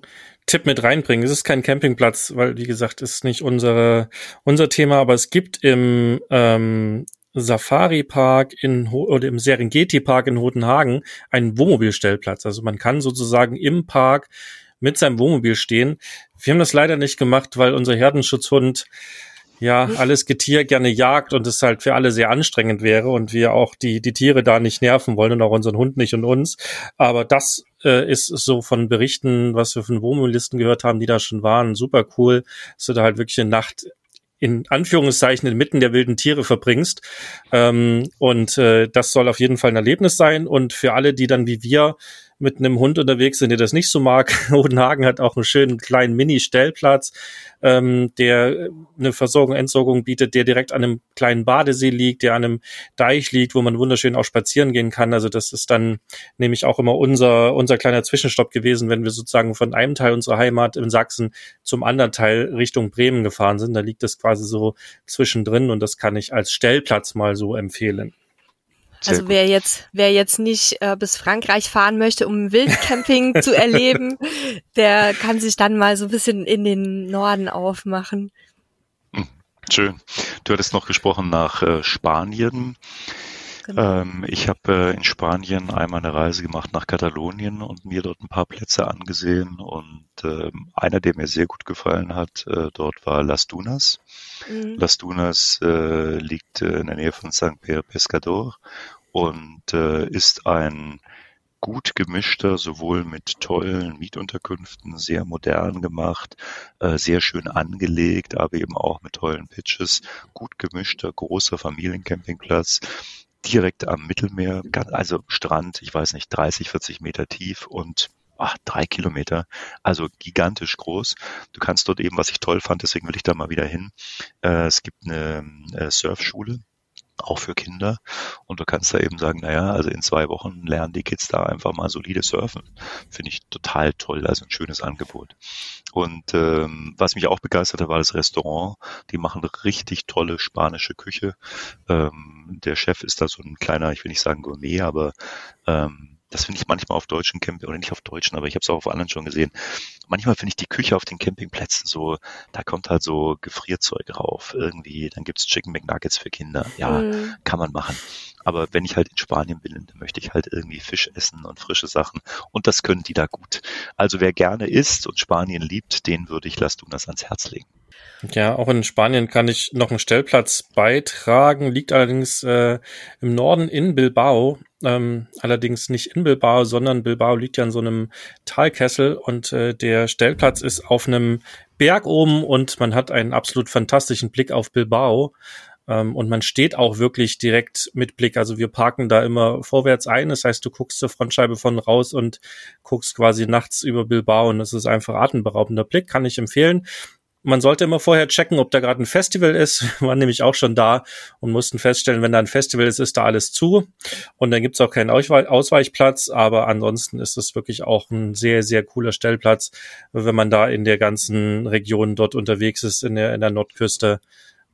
Tipp mit reinbringen. Es ist kein Campingplatz, weil wie gesagt, ist nicht unsere, unser Thema, aber es gibt im ähm, Safari Park in oder im Serengeti Park in Hodenhagen einen Wohnmobilstellplatz. Also man kann sozusagen im Park mit seinem Wohnmobil stehen. Wir haben das leider nicht gemacht, weil unser Herdenschutzhund ja mhm. alles Getier gerne jagt und es halt für alle sehr anstrengend wäre und wir auch die, die Tiere da nicht nerven wollen und auch unseren Hund nicht und uns. Aber das äh, ist so von Berichten, was wir von Wohnmobillisten gehört haben, die da schon waren, super cool, dass du da halt wirklich eine Nacht in Anführungszeichen inmitten der wilden Tiere verbringst. Ähm, und äh, das soll auf jeden Fall ein Erlebnis sein. Und für alle, die dann wie wir mit einem Hund unterwegs sind, der das nicht so mag. [laughs] Hodenhagen hat auch einen schönen kleinen Mini-Stellplatz, ähm, der eine Versorgung, Entsorgung bietet, der direkt an einem kleinen Badesee liegt, der an einem Deich liegt, wo man wunderschön auch spazieren gehen kann. Also das ist dann nämlich auch immer unser, unser kleiner Zwischenstopp gewesen, wenn wir sozusagen von einem Teil unserer Heimat in Sachsen zum anderen Teil Richtung Bremen gefahren sind. Da liegt es quasi so zwischendrin und das kann ich als Stellplatz mal so empfehlen. Sehr also wer jetzt, wer jetzt nicht äh, bis Frankreich fahren möchte, um Wildcamping [laughs] zu erleben, der kann sich dann mal so ein bisschen in den Norden aufmachen. Hm, schön. Du hattest noch gesprochen nach äh, Spanien. Genau. Ähm, ich habe äh, in Spanien einmal eine Reise gemacht nach Katalonien und mir dort ein paar Plätze angesehen. Und äh, einer, der mir sehr gut gefallen hat, äh, dort war Las Dunas. Mhm. Las Dunas äh, liegt äh, in der Nähe von San Pedro Pescador und äh, ist ein gut gemischter, sowohl mit tollen Mietunterkünften, sehr modern gemacht, äh, sehr schön angelegt, aber eben auch mit tollen Pitches, gut gemischter, großer Familiencampingplatz, direkt am Mittelmeer, also Strand, ich weiß nicht, 30, 40 Meter tief und ach, drei Kilometer, also gigantisch groß. Du kannst dort eben, was ich toll fand, deswegen will ich da mal wieder hin. Äh, es gibt eine äh, Surfschule, auch für Kinder. Und du kannst da eben sagen, naja, also in zwei Wochen lernen die Kids da einfach mal solide surfen. Finde ich total toll, also ein schönes Angebot. Und ähm, was mich auch begeisterte, war das Restaurant. Die machen richtig tolle spanische Küche. Ähm, der Chef ist da so ein kleiner, ich will nicht sagen Gourmet, aber ähm, das finde ich manchmal auf deutschen Camping, oder nicht auf deutschen, aber ich habe es auch auf anderen schon gesehen. Manchmal finde ich die Küche auf den Campingplätzen so, da kommt halt so Gefrierzeug rauf. Irgendwie, dann gibt's Chicken McNuggets für Kinder. Ja, mhm. kann man machen. Aber wenn ich halt in Spanien bin, dann möchte ich halt irgendwie Fisch essen und frische Sachen. Und das können die da gut. Also wer gerne isst und Spanien liebt, den würde ich Las Dunas ans Herz legen. Ja, auch in Spanien kann ich noch einen Stellplatz beitragen, liegt allerdings äh, im Norden in Bilbao. Ähm, allerdings nicht in Bilbao, sondern Bilbao liegt ja in so einem Talkessel und äh, der Stellplatz ist auf einem Berg oben und man hat einen absolut fantastischen Blick auf Bilbao. Ähm, und man steht auch wirklich direkt mit Blick. Also wir parken da immer vorwärts ein. Das heißt, du guckst zur Frontscheibe von raus und guckst quasi nachts über Bilbao und das ist einfach atemberaubender Blick. Kann ich empfehlen man sollte immer vorher checken, ob da gerade ein Festival ist. Wir waren nämlich auch schon da und mussten feststellen, wenn da ein Festival ist, ist da alles zu. Und dann gibt's auch keinen Ausweichplatz. Aber ansonsten ist es wirklich auch ein sehr, sehr cooler Stellplatz, wenn man da in der ganzen Region dort unterwegs ist, in der, in der Nordküste,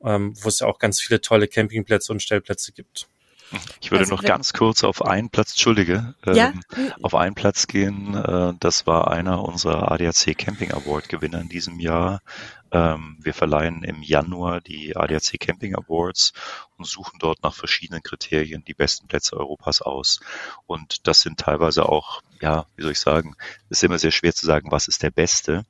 ähm, wo es ja auch ganz viele tolle Campingplätze und Stellplätze gibt. Ich würde also, noch ganz kurz auf einen Platz, Entschuldige, ja? ähm, auf einen Platz gehen. Äh, das war einer unserer ADAC Camping Award Gewinner in diesem Jahr. Ähm, wir verleihen im Januar die ADAC Camping Awards und suchen dort nach verschiedenen Kriterien die besten Plätze Europas aus. Und das sind teilweise auch, ja, wie soll ich sagen, es ist immer sehr schwer zu sagen, was ist der beste.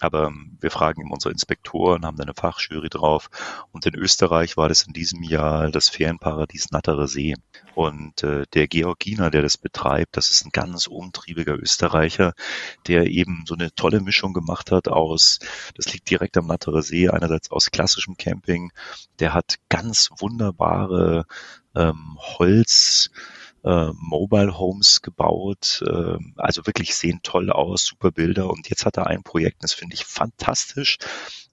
Aber ähm, wir fragen eben unsere Inspektoren, haben da eine Fachjury drauf. Und in Österreich war das in diesem Jahr das Ferienparadies Natterer See. Und äh, der Georginer, der das betreibt, das ist ein ganz umtriebiger Österreicher, der eben so eine tolle Mischung gemacht hat aus, das liegt direkt am Natterer See, einerseits aus klassischem Camping. Der hat ganz wunderbare ähm, Holz, äh, Mobile Homes gebaut. Äh, also wirklich sehen toll aus, super Bilder. Und jetzt hat er ein Projekt, das finde ich fantastisch.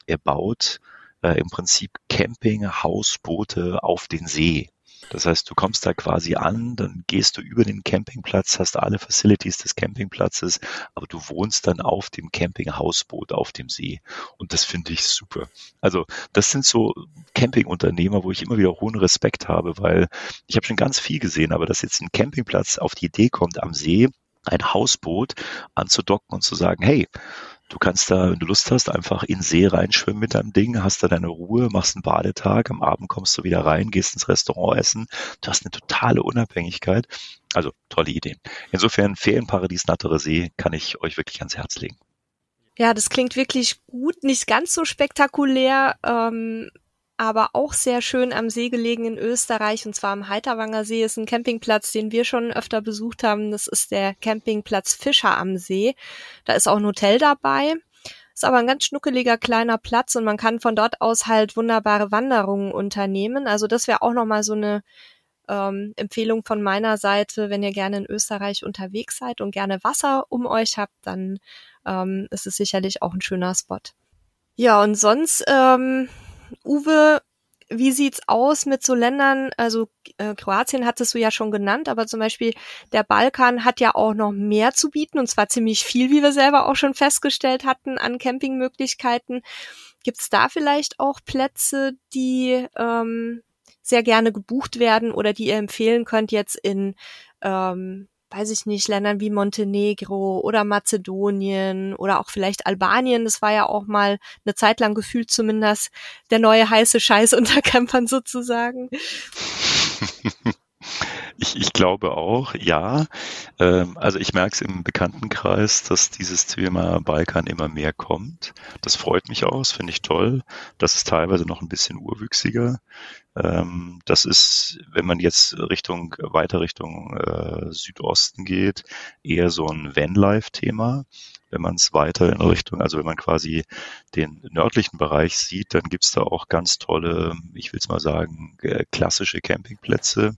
Er baut äh, im Prinzip Camping-Hausboote auf den See. Das heißt, du kommst da quasi an, dann gehst du über den Campingplatz, hast alle Facilities des Campingplatzes, aber du wohnst dann auf dem Campinghausboot auf dem See. Und das finde ich super. Also das sind so Campingunternehmer, wo ich immer wieder hohen Respekt habe, weil ich habe schon ganz viel gesehen, aber dass jetzt ein Campingplatz auf die Idee kommt, am See ein Hausboot anzudocken und zu sagen, hey, Du kannst da, wenn du Lust hast, einfach in See reinschwimmen mit deinem Ding, hast da deine Ruhe, machst einen Badetag, am Abend kommst du wieder rein, gehst ins Restaurant essen. Du hast eine totale Unabhängigkeit. Also tolle Ideen. Insofern Ferienparadies Nattere See kann ich euch wirklich ans Herz legen. Ja, das klingt wirklich gut, nicht ganz so spektakulär. Ähm, aber auch sehr schön am See gelegen in Österreich und zwar am Heiterwanger See ist ein Campingplatz, den wir schon öfter besucht haben. Das ist der Campingplatz Fischer am See. Da ist auch ein Hotel dabei. Ist aber ein ganz schnuckeliger kleiner Platz und man kann von dort aus halt wunderbare Wanderungen unternehmen. Also das wäre auch nochmal so eine ähm, Empfehlung von meiner Seite, wenn ihr gerne in Österreich unterwegs seid und gerne Wasser um euch habt, dann ähm, ist es sicherlich auch ein schöner Spot. Ja, und sonst ähm, Uwe, wie sieht's aus mit so Ländern, also äh, Kroatien hattest du ja schon genannt, aber zum Beispiel der Balkan hat ja auch noch mehr zu bieten und zwar ziemlich viel, wie wir selber auch schon festgestellt hatten, an Campingmöglichkeiten. Gibt's da vielleicht auch Plätze, die ähm, sehr gerne gebucht werden oder die ihr empfehlen könnt jetzt in ähm, weiß ich nicht, Ländern wie Montenegro oder Mazedonien oder auch vielleicht Albanien. Das war ja auch mal eine Zeit lang gefühlt zumindest der neue heiße Scheiß [laughs] unter Campern sozusagen. [laughs] Ich, ich glaube auch, ja. Ähm, also ich merke es im Bekanntenkreis, dass dieses Thema Balkan immer mehr kommt. Das freut mich aus, finde ich toll. Das ist teilweise noch ein bisschen urwüchsiger. Ähm, das ist, wenn man jetzt Richtung, weiter Richtung äh, Südosten geht, eher so ein Vanlife-Thema. Wenn man es weiter in Richtung, also wenn man quasi den nördlichen Bereich sieht, dann gibt's da auch ganz tolle, ich will es mal sagen, äh, klassische Campingplätze.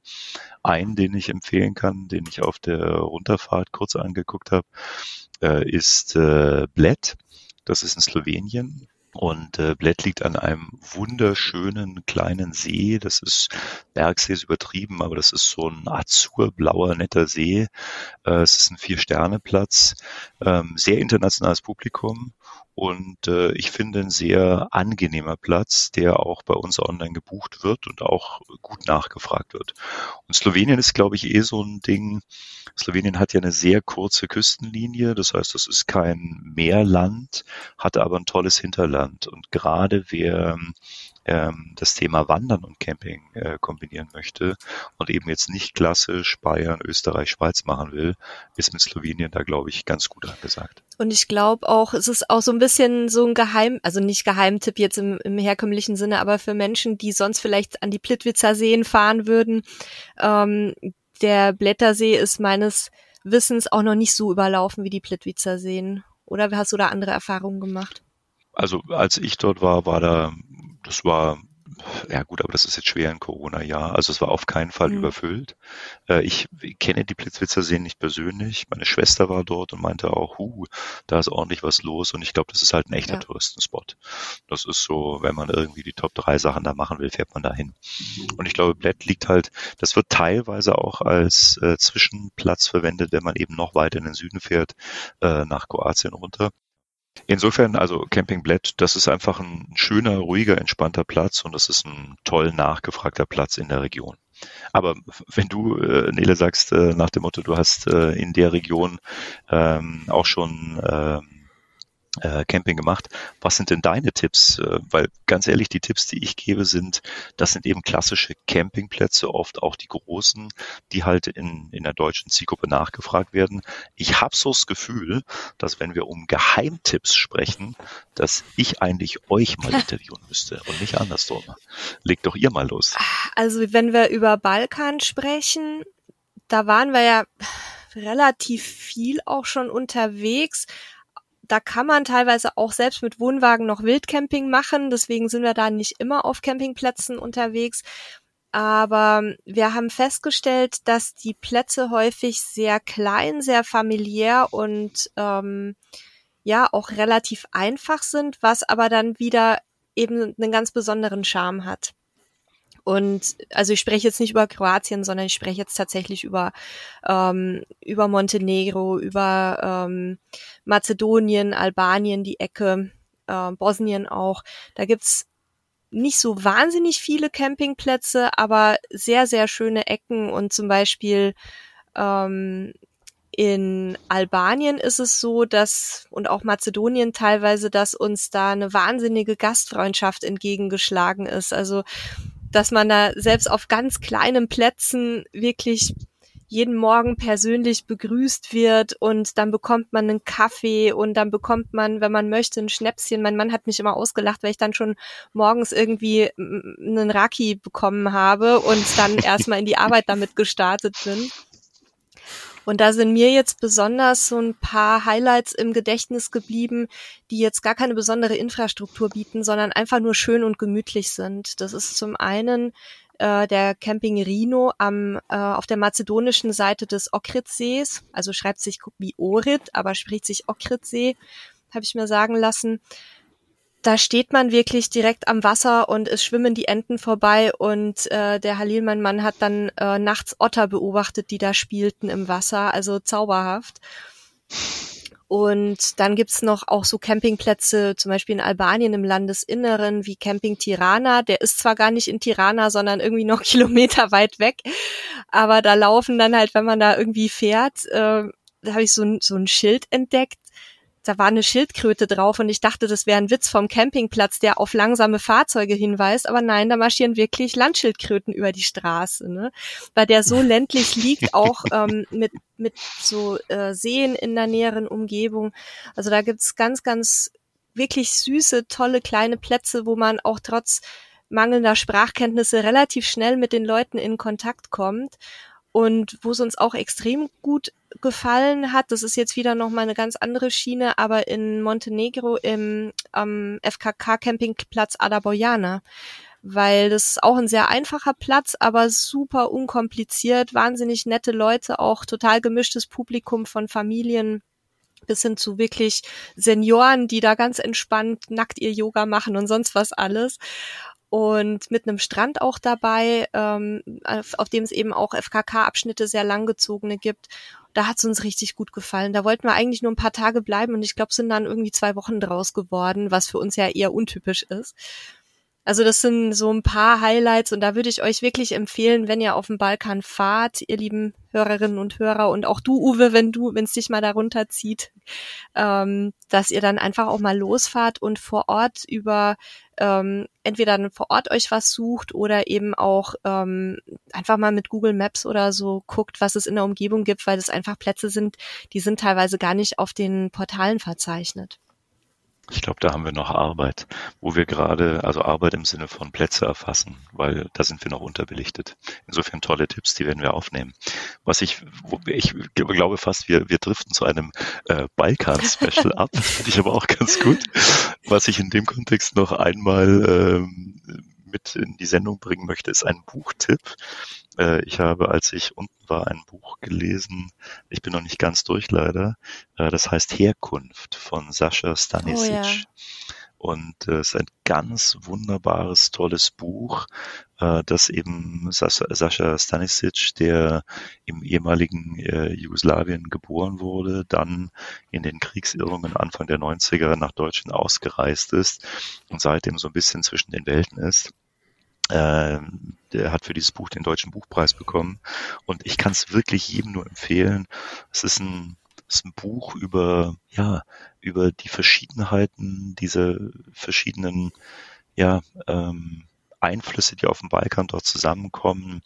Einen, den ich empfehlen kann, den ich auf der Runterfahrt kurz angeguckt habe, äh, ist äh, Bled. Das ist in Slowenien. Und äh, Bled liegt an einem wunderschönen kleinen See. Das ist Bergsee ist übertrieben, aber das ist so ein azurblauer, netter See. Äh, es ist ein Vier-Sterne-Platz, ähm, sehr internationales Publikum und äh, ich finde ein sehr angenehmer Platz, der auch bei uns online gebucht wird und auch gut nachgefragt wird. Und Slowenien ist, glaube ich, eh so ein Ding. Slowenien hat ja eine sehr kurze Küstenlinie, das heißt, das ist kein Meerland, hat aber ein tolles Hinterland. Und gerade wer ähm, das Thema Wandern und Camping äh, kombinieren möchte und eben jetzt nicht klassisch Bayern, Österreich, Schweiz machen will, ist mit Slowenien da, glaube ich, ganz gut angesagt. Und ich glaube auch, es ist auch so ein bisschen so ein Geheim, also nicht Geheimtipp jetzt im, im herkömmlichen Sinne, aber für Menschen, die sonst vielleicht an die Plitwitzer Seen fahren würden. Ähm, der Blättersee ist meines Wissens auch noch nicht so überlaufen wie die Plitwitzer Seen. Oder hast du da andere Erfahrungen gemacht? Also als ich dort war, war da, das war ja gut, aber das ist jetzt schwer in Corona-Jahr. Also es war auf keinen Fall mhm. überfüllt. Äh, ich kenne die Blitzwitzer Seen nicht persönlich. Meine Schwester war dort und meinte auch, hu, da ist ordentlich was los. Und ich glaube, das ist halt ein echter ja. Touristenspot. Das ist so, wenn man irgendwie die Top drei Sachen da machen will, fährt man da hin. Und ich glaube, Bled liegt halt, das wird teilweise auch als äh, Zwischenplatz verwendet, wenn man eben noch weiter in den Süden fährt, äh, nach Kroatien runter. Insofern, also Camping Bled, das ist einfach ein schöner, ruhiger, entspannter Platz und das ist ein toll nachgefragter Platz in der Region. Aber wenn du, äh, Nele, sagst äh, nach dem Motto, du hast äh, in der Region ähm, auch schon ähm, äh, Camping gemacht. Was sind denn deine Tipps? Äh, weil ganz ehrlich, die Tipps, die ich gebe, sind, das sind eben klassische Campingplätze, oft auch die großen, die halt in, in der deutschen Zielgruppe nachgefragt werden. Ich habe so das Gefühl, dass wenn wir um Geheimtipps sprechen, dass ich eigentlich euch mal [laughs] interviewen müsste und nicht andersrum. Legt doch ihr mal los. Also wenn wir über Balkan sprechen, da waren wir ja relativ viel auch schon unterwegs da kann man teilweise auch selbst mit Wohnwagen noch Wildcamping machen. Deswegen sind wir da nicht immer auf Campingplätzen unterwegs. Aber wir haben festgestellt, dass die Plätze häufig sehr klein, sehr familiär und ähm, ja auch relativ einfach sind, was aber dann wieder eben einen ganz besonderen Charme hat. Und also ich spreche jetzt nicht über Kroatien, sondern ich spreche jetzt tatsächlich über, ähm, über Montenegro, über ähm, Mazedonien, Albanien, die Ecke, äh, Bosnien auch. Da gibt's nicht so wahnsinnig viele Campingplätze, aber sehr, sehr schöne Ecken und zum Beispiel ähm, in Albanien ist es so, dass und auch Mazedonien teilweise, dass uns da eine wahnsinnige Gastfreundschaft entgegengeschlagen ist. Also dass man da selbst auf ganz kleinen Plätzen wirklich jeden Morgen persönlich begrüßt wird und dann bekommt man einen Kaffee und dann bekommt man, wenn man möchte, ein Schnäpschen. Mein Mann hat mich immer ausgelacht, weil ich dann schon morgens irgendwie einen Raki bekommen habe und dann [laughs] erstmal in die Arbeit damit gestartet bin. Und da sind mir jetzt besonders so ein paar Highlights im Gedächtnis geblieben, die jetzt gar keine besondere Infrastruktur bieten, sondern einfach nur schön und gemütlich sind. Das ist zum einen äh, der Camping Rino am, äh, auf der mazedonischen Seite des Okritsees, also schreibt sich wie Orit, aber spricht sich Okritsee, habe ich mir sagen lassen da steht man wirklich direkt am Wasser und es schwimmen die Enten vorbei und äh, der Halil, mein Mann, hat dann äh, nachts Otter beobachtet, die da spielten im Wasser, also zauberhaft. Und dann gibt's noch auch so Campingplätze, zum Beispiel in Albanien im Landesinneren, wie Camping Tirana. Der ist zwar gar nicht in Tirana, sondern irgendwie noch [laughs] Kilometer weit weg. Aber da laufen dann halt, wenn man da irgendwie fährt, äh, da habe ich so, so ein Schild entdeckt da war eine Schildkröte drauf und ich dachte, das wäre ein Witz vom Campingplatz, der auf langsame Fahrzeuge hinweist, aber nein, da marschieren wirklich Landschildkröten über die Straße, ne? weil der so [laughs] ländlich liegt, auch ähm, mit, mit so äh, Seen in der näheren Umgebung. Also da gibt's ganz, ganz wirklich süße, tolle kleine Plätze, wo man auch trotz mangelnder Sprachkenntnisse relativ schnell mit den Leuten in Kontakt kommt. Und wo es uns auch extrem gut gefallen hat, das ist jetzt wieder nochmal eine ganz andere Schiene, aber in Montenegro im am FKK-Campingplatz Ada Bojana weil das ist auch ein sehr einfacher Platz, aber super unkompliziert, wahnsinnig nette Leute, auch total gemischtes Publikum von Familien bis hin zu wirklich Senioren, die da ganz entspannt nackt ihr Yoga machen und sonst was alles. Und mit einem Strand auch dabei, ähm, auf, auf dem es eben auch FKK-Abschnitte sehr langgezogene gibt. Da hat es uns richtig gut gefallen. Da wollten wir eigentlich nur ein paar Tage bleiben und ich glaube, sind dann irgendwie zwei Wochen draus geworden, was für uns ja eher untypisch ist. Also das sind so ein paar Highlights und da würde ich euch wirklich empfehlen, wenn ihr auf dem Balkan fahrt, ihr lieben Hörerinnen und Hörer und auch du, Uwe, wenn du, wenn es dich mal darunter zieht, ähm, dass ihr dann einfach auch mal losfahrt und vor Ort über ähm, entweder dann vor Ort euch was sucht oder eben auch ähm, einfach mal mit Google Maps oder so guckt, was es in der Umgebung gibt, weil es einfach Plätze sind, die sind teilweise gar nicht auf den Portalen verzeichnet. Ich glaube, da haben wir noch Arbeit, wo wir gerade, also Arbeit im Sinne von Plätze erfassen, weil da sind wir noch unterbelichtet. Insofern tolle Tipps, die werden wir aufnehmen. Was ich, ich glaube fast, wir, wir driften zu einem äh, Balkan-Special ab, [laughs] finde ich aber auch ganz gut. Was ich in dem Kontext noch einmal ähm, mit in die Sendung bringen möchte, ist ein Buchtipp. Äh, ich habe, als ich unten war, ein Buch gelesen. Ich bin noch nicht ganz durch leider. Äh, das heißt Herkunft von Sascha Stanisic. Oh, ja. Und äh, es ist ein ganz wunderbares, tolles Buch, äh, das eben Sascha, Stanisic, der im ehemaligen äh, Jugoslawien geboren wurde, dann in den Kriegsirrungen Anfang der 90er nach Deutschland ausgereist ist und seitdem so ein bisschen zwischen den Welten ist. Ähm, der hat für dieses Buch den Deutschen Buchpreis bekommen. Und ich kann es wirklich jedem nur empfehlen. Es ist ein, ist ein Buch über, ja, über die Verschiedenheiten dieser verschiedenen, ja, ähm, Einflüsse, die auf dem Balkan dort zusammenkommen.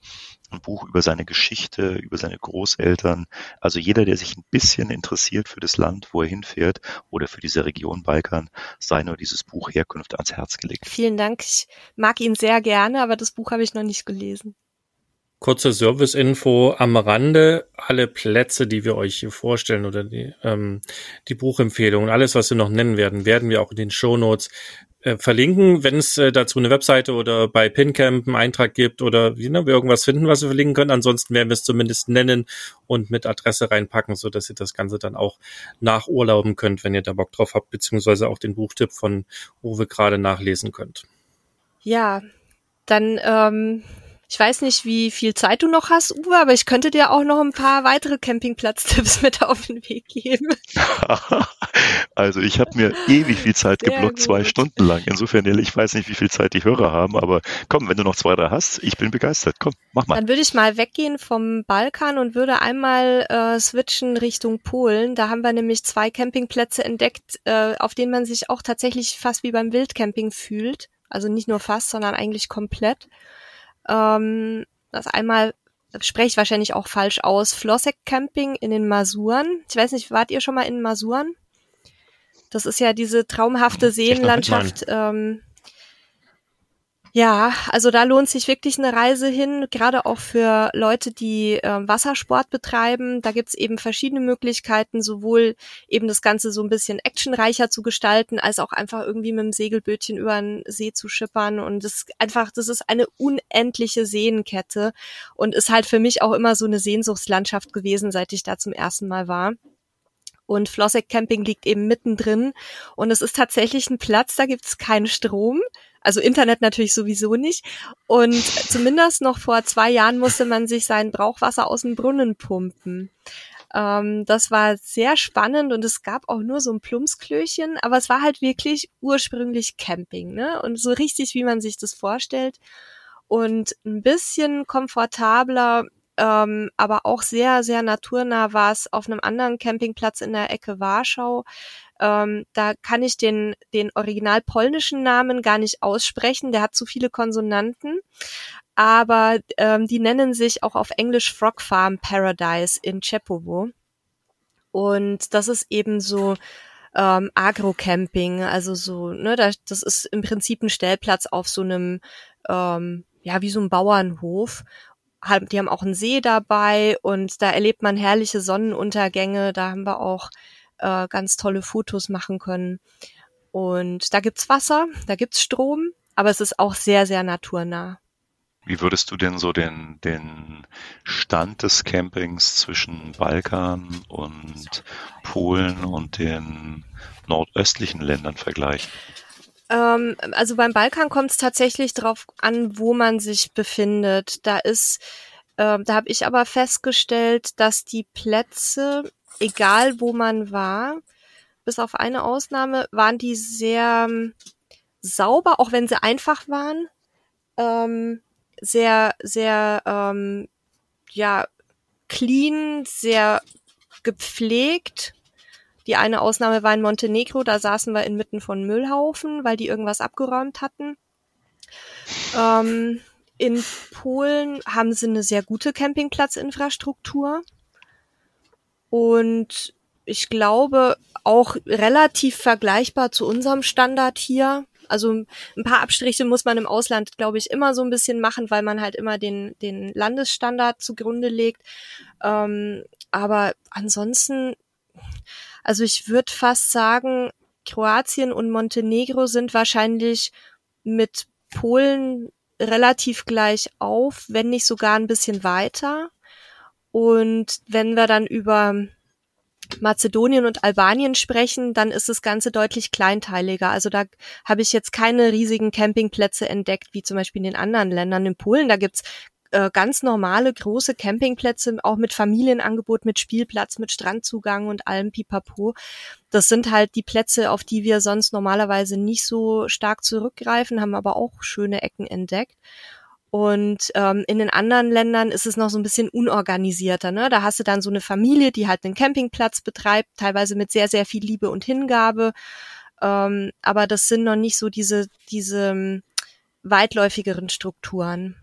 Ein Buch über seine Geschichte, über seine Großeltern. Also jeder, der sich ein bisschen interessiert für das Land, wo er hinfährt oder für diese Region Balkan, sei nur dieses Buch Herkunft ans Herz gelegt. Vielen Dank. Ich mag ihn sehr gerne, aber das Buch habe ich noch nicht gelesen. Kurze Service-Info am Rande. Alle Plätze, die wir euch hier vorstellen oder die, ähm, die Buchempfehlungen, alles, was wir noch nennen werden, werden wir auch in den Shownotes äh, verlinken, wenn es äh, dazu eine Webseite oder bei PinCamp einen Eintrag gibt oder wie, ne, wir irgendwas finden, was wir verlinken können. Ansonsten werden wir es zumindest nennen und mit Adresse reinpacken, so dass ihr das Ganze dann auch nachurlauben könnt, wenn ihr da Bock drauf habt, beziehungsweise auch den Buchtipp von Uwe gerade nachlesen könnt. Ja, dann ähm, ich weiß nicht, wie viel Zeit du noch hast, Uwe, aber ich könnte dir auch noch ein paar weitere Campingplatztipps [laughs] mit auf den Weg geben. [laughs] also ich habe mir ewig viel Zeit geblockt, zwei Stunden lang. Insofern, ich weiß nicht, wie viel Zeit die Hörer haben, aber komm, wenn du noch zwei, drei hast, ich bin begeistert. Komm, mach mal. Dann würde ich mal weggehen vom Balkan und würde einmal äh, switchen Richtung Polen. Da haben wir nämlich zwei Campingplätze entdeckt, äh, auf denen man sich auch tatsächlich fast wie beim Wildcamping fühlt. Also nicht nur fast, sondern eigentlich komplett. Ähm, das einmal spreche ich wahrscheinlich auch falsch aus. Flossek Camping in den Masuren. Ich weiß nicht, wart ihr schon mal in Masuren? Das ist ja diese traumhafte Seenlandschaft. Ähm, ja, also da lohnt sich wirklich eine Reise hin, gerade auch für Leute, die äh, Wassersport betreiben. Da gibt's eben verschiedene Möglichkeiten, sowohl eben das Ganze so ein bisschen actionreicher zu gestalten, als auch einfach irgendwie mit dem Segelbötchen über den See zu schippern. Und das ist einfach, das ist eine unendliche Seenkette und ist halt für mich auch immer so eine Sehnsuchtslandschaft gewesen, seit ich da zum ersten Mal war. Und Flossek Camping liegt eben mittendrin. Und es ist tatsächlich ein Platz, da gibt's keinen Strom. Also Internet natürlich sowieso nicht. Und zumindest noch vor zwei Jahren musste man sich sein Brauchwasser aus dem Brunnen pumpen. Ähm, das war sehr spannend und es gab auch nur so ein Plumpsklöchen, aber es war halt wirklich ursprünglich Camping, ne? Und so richtig, wie man sich das vorstellt. Und ein bisschen komfortabler, ähm, aber auch sehr, sehr naturnah war es auf einem anderen Campingplatz in der Ecke Warschau. Ähm, da kann ich den, den original polnischen Namen gar nicht aussprechen, der hat zu viele Konsonanten. Aber ähm, die nennen sich auch auf Englisch Frog Farm Paradise in Chepovo. Und das ist eben so ähm, Agro-Camping, also so, ne, das, das ist im Prinzip ein Stellplatz auf so einem ähm, ja, wie so ein Bauernhof. Die haben auch einen See dabei und da erlebt man herrliche Sonnenuntergänge. Da haben wir auch äh, ganz tolle Fotos machen können. Und da gibt's Wasser, da gibt's Strom, aber es ist auch sehr, sehr naturnah. Wie würdest du denn so den, den Stand des Campings zwischen Balkan und Polen und den nordöstlichen Ländern vergleichen? Ähm, also beim Balkan kommt es tatsächlich darauf an, wo man sich befindet. Da ist, äh, da habe ich aber festgestellt, dass die Plätze, egal wo man war, bis auf eine Ausnahme, waren die sehr ähm, sauber, auch wenn sie einfach waren. Ähm, sehr, sehr, ähm, ja, clean, sehr gepflegt. Die eine Ausnahme war in Montenegro, da saßen wir inmitten von Müllhaufen, weil die irgendwas abgeräumt hatten. Ähm, in Polen haben sie eine sehr gute Campingplatzinfrastruktur. Und ich glaube auch relativ vergleichbar zu unserem Standard hier. Also ein paar Abstriche muss man im Ausland, glaube ich, immer so ein bisschen machen, weil man halt immer den, den Landesstandard zugrunde legt. Ähm, aber ansonsten, also ich würde fast sagen, Kroatien und Montenegro sind wahrscheinlich mit Polen relativ gleich auf, wenn nicht sogar ein bisschen weiter. Und wenn wir dann über Mazedonien und Albanien sprechen, dann ist das Ganze deutlich kleinteiliger. Also da habe ich jetzt keine riesigen Campingplätze entdeckt, wie zum Beispiel in den anderen Ländern. In Polen, da gibt's äh, ganz normale große Campingplätze, auch mit Familienangebot, mit Spielplatz, mit Strandzugang und allem Pipapo. Das sind halt die Plätze, auf die wir sonst normalerweise nicht so stark zurückgreifen, haben aber auch schöne Ecken entdeckt. Und ähm, in den anderen Ländern ist es noch so ein bisschen unorganisierter. Ne? Da hast du dann so eine Familie, die halt einen Campingplatz betreibt, teilweise mit sehr, sehr viel Liebe und Hingabe. Ähm, aber das sind noch nicht so diese, diese ähm, weitläufigeren Strukturen.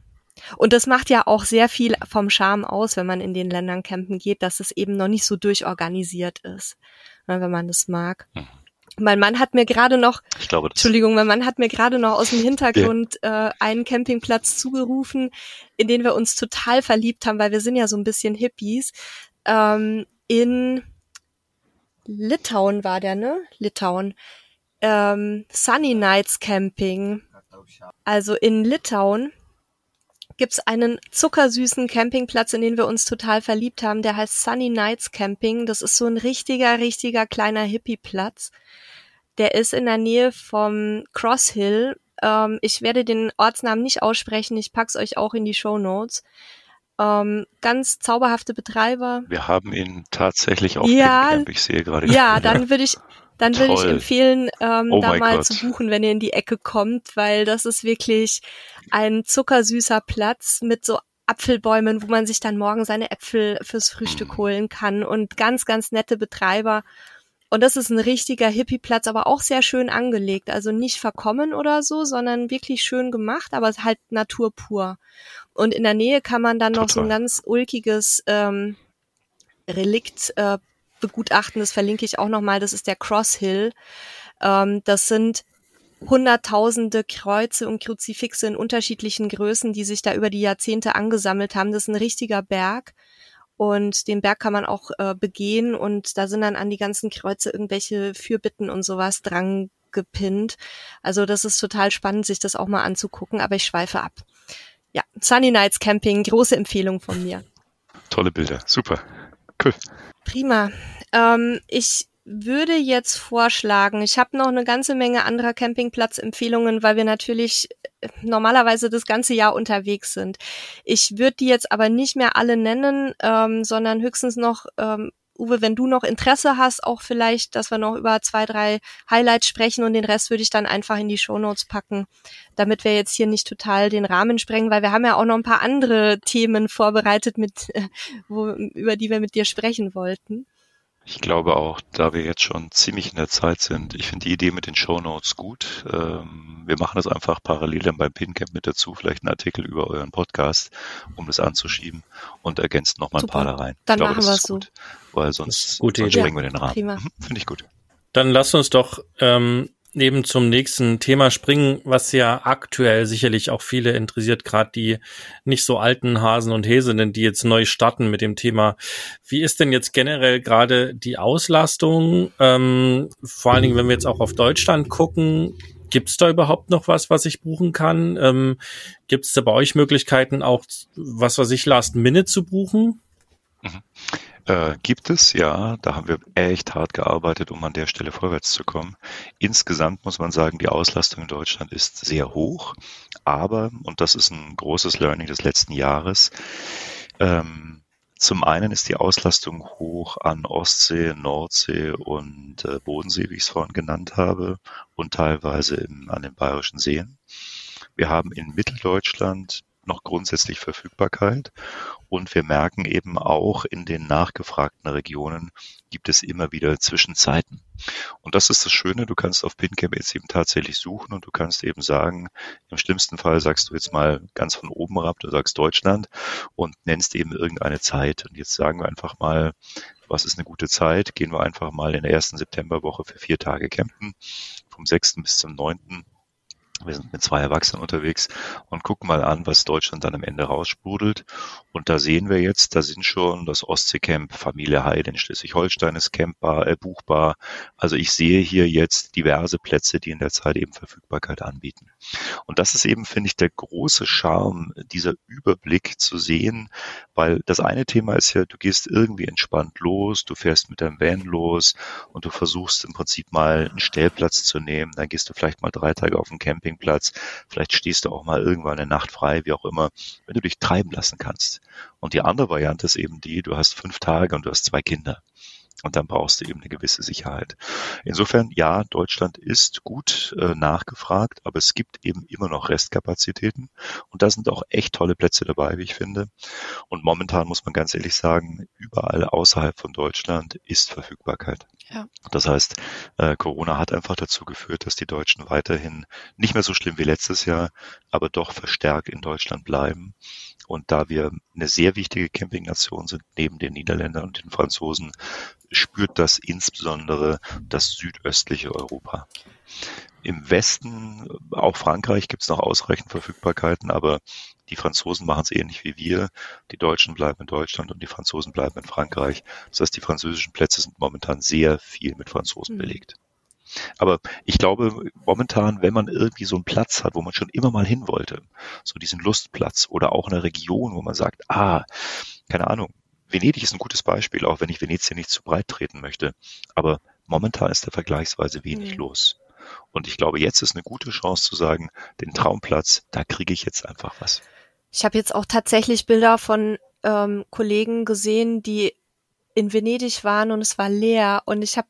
Und das macht ja auch sehr viel vom Charme aus, wenn man in den Ländern campen geht, dass es eben noch nicht so durchorganisiert ist, ne, wenn man das mag. Mhm. Mein Mann hat mir gerade noch, ich glaube, Entschuldigung, mein Mann hat mir gerade noch aus dem Hintergrund ja. äh, einen Campingplatz zugerufen, in den wir uns total verliebt haben, weil wir sind ja so ein bisschen Hippies. Ähm, in Litauen war der, ne? Litauen. Ähm, Sunny Nights Camping. Also in Litauen gibt's einen zuckersüßen Campingplatz, in den wir uns total verliebt haben. Der heißt Sunny Nights Camping. Das ist so ein richtiger, richtiger kleiner Hippie-Platz. Der ist in der Nähe vom Cross Hill. Ähm, ich werde den Ortsnamen nicht aussprechen. Ich pack's euch auch in die Show Notes. Ähm, ganz zauberhafte Betreiber. Wir haben ihn tatsächlich auch ja, Ich sehe gerade. Ja, dann würde ich, dann würde ich empfehlen, ähm, oh da mal Gott. zu buchen, wenn ihr in die Ecke kommt, weil das ist wirklich ein zuckersüßer Platz mit so Apfelbäumen, wo man sich dann morgen seine Äpfel fürs Frühstück mm. holen kann und ganz, ganz nette Betreiber. Und das ist ein richtiger Hippie-Platz, aber auch sehr schön angelegt. Also nicht verkommen oder so, sondern wirklich schön gemacht, aber halt Natur pur. Und in der Nähe kann man dann noch so ein ganz ulkiges ähm, Relikt äh, begutachten. Das verlinke ich auch nochmal. Das ist der Cross Hill. Ähm, das sind hunderttausende Kreuze und Kruzifixe in unterschiedlichen Größen, die sich da über die Jahrzehnte angesammelt haben. Das ist ein richtiger Berg. Und den Berg kann man auch äh, begehen und da sind dann an die ganzen Kreuze irgendwelche Fürbitten und sowas dran gepinnt. Also das ist total spannend, sich das auch mal anzugucken, aber ich schweife ab. Ja, Sunny Nights Camping, große Empfehlung von mir. Tolle Bilder, super. Cool. Prima. Ähm, ich würde jetzt vorschlagen, ich habe noch eine ganze Menge anderer Campingplatzempfehlungen, weil wir natürlich äh, normalerweise das ganze Jahr unterwegs sind. Ich würde die jetzt aber nicht mehr alle nennen, ähm, sondern höchstens noch, ähm, Uwe, wenn du noch Interesse hast, auch vielleicht, dass wir noch über zwei, drei Highlights sprechen und den Rest würde ich dann einfach in die Shownotes packen, damit wir jetzt hier nicht total den Rahmen sprengen, weil wir haben ja auch noch ein paar andere Themen vorbereitet, mit, äh, wo, über die wir mit dir sprechen wollten. Ich glaube auch, da wir jetzt schon ziemlich in der Zeit sind, ich finde die Idee mit den Show Notes gut. Ähm, wir machen das einfach parallel dann beim Pincamp mit dazu, vielleicht einen Artikel über euren Podcast, um das anzuschieben und ergänzt nochmal ein paar da rein. Dann glaube, machen wir es so. Weil sonst, sonst springen wir den Rahmen. Mhm, finde ich gut. Dann lasst uns doch ähm, eben zum nächsten Thema springen, was ja aktuell sicherlich auch viele interessiert, gerade die nicht so alten Hasen und Häsinnen, die jetzt neu starten mit dem Thema. Wie ist denn jetzt generell gerade die Auslastung? Ähm, vor allen Dingen, wenn wir jetzt auch auf Deutschland gucken, Gibt es da überhaupt noch was, was ich buchen kann? Ähm, Gibt es da bei euch Möglichkeiten, auch was weiß ich, Last Minute zu buchen? Mhm. Äh, gibt es, ja. Da haben wir echt hart gearbeitet, um an der Stelle vorwärts zu kommen. Insgesamt muss man sagen, die Auslastung in Deutschland ist sehr hoch. Aber, und das ist ein großes Learning des letzten Jahres, ähm, zum einen ist die Auslastung hoch an Ostsee, Nordsee und äh, Bodensee, wie ich es vorhin genannt habe, und teilweise im, an den bayerischen Seen. Wir haben in Mitteldeutschland noch grundsätzlich Verfügbarkeit. Und wir merken eben auch in den nachgefragten Regionen gibt es immer wieder Zwischenzeiten. Und das ist das Schöne, du kannst auf PinCamp jetzt eben tatsächlich suchen und du kannst eben sagen, im schlimmsten Fall sagst du jetzt mal ganz von oben herab, du sagst Deutschland und nennst eben irgendeine Zeit. Und jetzt sagen wir einfach mal, was ist eine gute Zeit? Gehen wir einfach mal in der ersten Septemberwoche für vier Tage campen, vom 6. bis zum 9 wir sind mit zwei Erwachsenen unterwegs und gucken mal an, was Deutschland dann am Ende raussprudelt. Und da sehen wir jetzt, da sind schon das Ostseecamp, Familie Heide in Schleswig-Holstein ist campbar, äh, buchbar. Also ich sehe hier jetzt diverse Plätze, die in der Zeit eben Verfügbarkeit anbieten. Und das ist eben, finde ich, der große Charme, dieser Überblick zu sehen, weil das eine Thema ist ja, du gehst irgendwie entspannt los, du fährst mit deinem Van los und du versuchst im Prinzip mal einen Stellplatz zu nehmen, dann gehst du vielleicht mal drei Tage auf den Camping Campingplatz. Vielleicht stehst du auch mal irgendwann eine Nacht frei, wie auch immer, wenn du dich treiben lassen kannst. Und die andere Variante ist eben die, du hast fünf Tage und du hast zwei Kinder. Und dann brauchst du eben eine gewisse Sicherheit. Insofern, ja, Deutschland ist gut äh, nachgefragt, aber es gibt eben immer noch Restkapazitäten. Und da sind auch echt tolle Plätze dabei, wie ich finde. Und momentan muss man ganz ehrlich sagen, überall außerhalb von Deutschland ist Verfügbarkeit. Ja. Das heißt, äh, Corona hat einfach dazu geführt, dass die Deutschen weiterhin nicht mehr so schlimm wie letztes Jahr, aber doch verstärkt in Deutschland bleiben. Und da wir eine sehr wichtige Campingnation sind, neben den Niederländern und den Franzosen, spürt das insbesondere das südöstliche Europa. Im Westen, auch Frankreich, gibt es noch ausreichend Verfügbarkeiten, aber die Franzosen machen es ähnlich wie wir. Die Deutschen bleiben in Deutschland und die Franzosen bleiben in Frankreich. Das heißt, die französischen Plätze sind momentan sehr viel mit Franzosen mhm. belegt. Aber ich glaube, momentan, wenn man irgendwie so einen Platz hat, wo man schon immer mal hin wollte, so diesen Lustplatz oder auch eine Region, wo man sagt, ah, keine Ahnung, Venedig ist ein gutes Beispiel, auch wenn ich Venezia nicht zu breit treten möchte. Aber momentan ist da vergleichsweise wenig mhm. los. Und ich glaube, jetzt ist eine gute Chance zu sagen, den Traumplatz, da kriege ich jetzt einfach was. Ich habe jetzt auch tatsächlich Bilder von ähm, Kollegen gesehen, die in Venedig waren und es war leer. Und ich habe